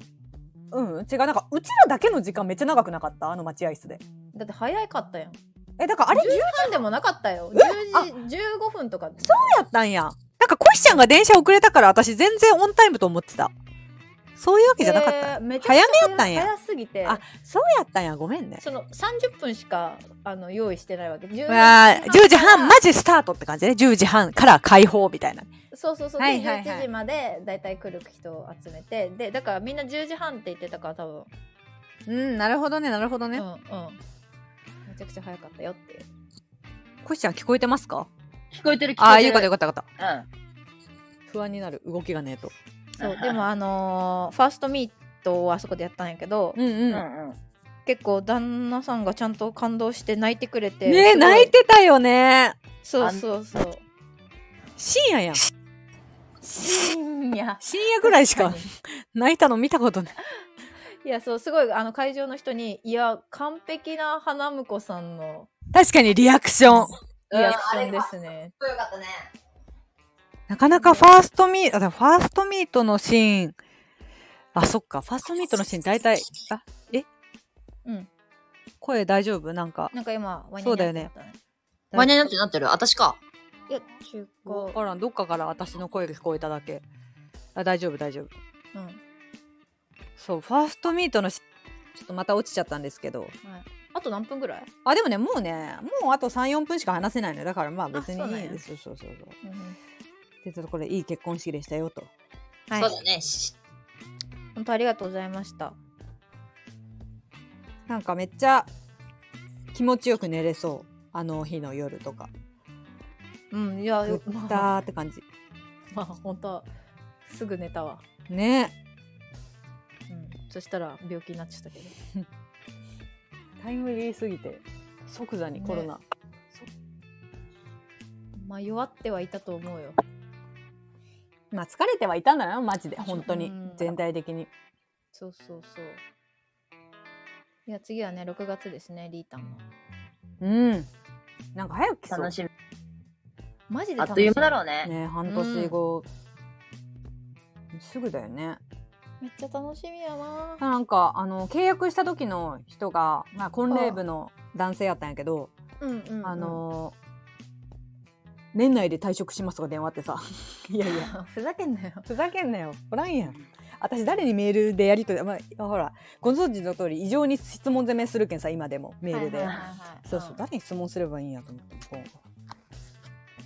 うん。違うなんかうちらだけの時間めっちゃ長くなかった？あの待合室で。だって早かったやん。えだからあれ？10時半でもなかったよ。え？10時15分とか。そうやったんや。なんかコシちゃんが電車遅れたから私全然オンタイムと思ってた。そういうわけじゃなかった。めちゃくちゃ早めやったんや。早すぎて。あそうやったんや。ごめんね。その30分しかあの用意してないわけ。10あー10時半マジスタートって感じね。10時半から開放みたいな。そうそうそう、はいはいはい。で11時までだいたい来る人を集めて。でだからみんな10時半って言ってたから多分。うんなるほどねなるほどうんうん。めちゃくちゃ早かったよっていう。コシちゃん聞こえてますか？聞こえてる聞こえてる。ああよかったよかったよかった。うん。不安になる動きがねえと。そうでもあのーファーストミートをあそこでやったんやけど、うんうん。うんねうん。結構旦那さんがちゃんと感動して泣いてくれてえすご泣いてたよね。そうそうそう深夜やん。深夜深夜ぐらいしか泣いたの見たことない。いやそうすごいあの会場の人にいや完璧な花婿さんの確かにリアクション。リアクションですね。うんよかったね。なかなかファーストミート、あファーストミートのシーン、あ、そっか、ファーストミートのシーン大体、あ、え？うん。声大丈夫？なんか。なんか今ワニそうだよねになってたね。ワニャになってなってる？私か。いや中わ古。からん、どっかから私の声が聞こえただけ。あ、大丈夫、大丈夫。うん。はい。そう、ファーストミートのシちょっとまた落ちちゃったんですけど。あと何分ぐらい？あ、でもね、もうね、もうあと3、4分しか話せないのよだからまあ別にいいです。そうそうそうそう。うんうんで、ちょっとこれいい結婚式でしたよと。はいそう。だね。し本当ありがとうございました。なんかめっちゃ気持ちよく寝れそう。あの日の夜とか。うんいやぐっまあたーって感じ。まあ本当すぐ寝たわ。ね。うん。そしたら病気になっちゃったけど。タイムリーすぎて即座にコロナ、まあ弱ってはいたと思うよ。まあ疲れてはいたんだなマジで本当に。うん全体的に。そうそうそう。いや次はね6月ですねリータンの。うん。なんか早く来そう。楽しみ。マジで楽しみ。あっという間だろうね。ね半年後、すぐだよねめっちゃ楽しみやな。なんかあの契約した時の人が、まあ、婚礼部の男性やったんやけど、うんうん、うん。あの年内で退職しますとか電話あってさ。いやいや。ふざけんなよ。ふざけんなよ。おらんやん。私誰にメールでやりとり、まあ、ほらご存知の通り異常に質問攻めするけんさ今でもメールで、はいはいはいはい。そうそう。誰に質問すればいいんやと思ってこう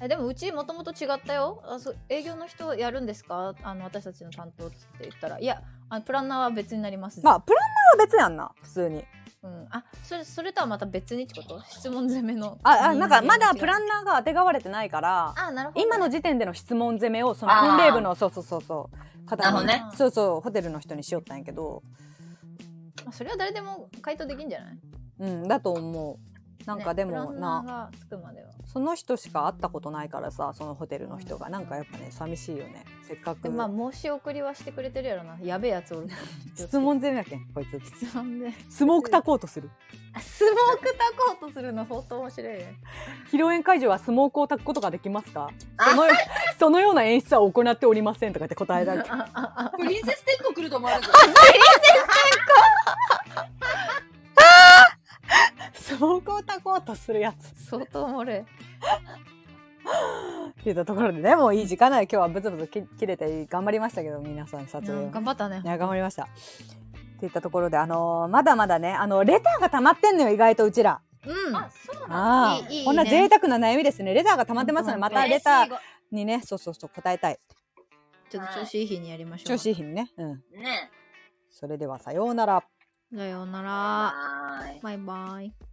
えでもうちもともと違ったよ。あそう営業の人やるんですか？あの私たちの担当っつって言ったら。いやあのプランナーは別になりますまあプランナーは別やんな普通に。うん、あそれそれとはまた別にってこと？質問攻めのああなんかまだプランンナーが当てがわれてないからあなるほど今の時点での質問攻めをそのあー。婚礼部のそうそうそうそう方になるほどね。そうそうホテルの人にしよったんやけど。まあそれは誰でも回答できんじゃない？うんだと思うなんかでもなその人しか会ったことないからさそのホテルの人が。なんかやっぱね寂しいよね。せっかくでまあ申し送りはしてくれてるやろな。やべえやつおる。質問攻めやけんこいつ。質問で。スモークタコーとする。あスモークタコーとするの？相当面白いね。披露宴会場はスモークを炊くことができますか？あ。そのそのような演出は行っておりませんとかって答えられてあああ。プリンセス天国来ると思われる。スモークを炊こうとするやつ。相当おもろいっていったところでねもういい時間ない今日はブツブツき切れて頑張りましたけど皆さん撮影うん頑張ったね。いや頑張りました。っていったところであのーまだまだねあのレターが溜まってんのよ意外とうちら。うん。あ、そうなんああいいいいね。こんな贅沢な悩みですね。レターが溜まってますのでまたレターー。にねそうそうそう答えたい。ちょっと調子いい日にやりましょう。調子いい日にね。うん。ね。それではさようならさようなら。バイバイ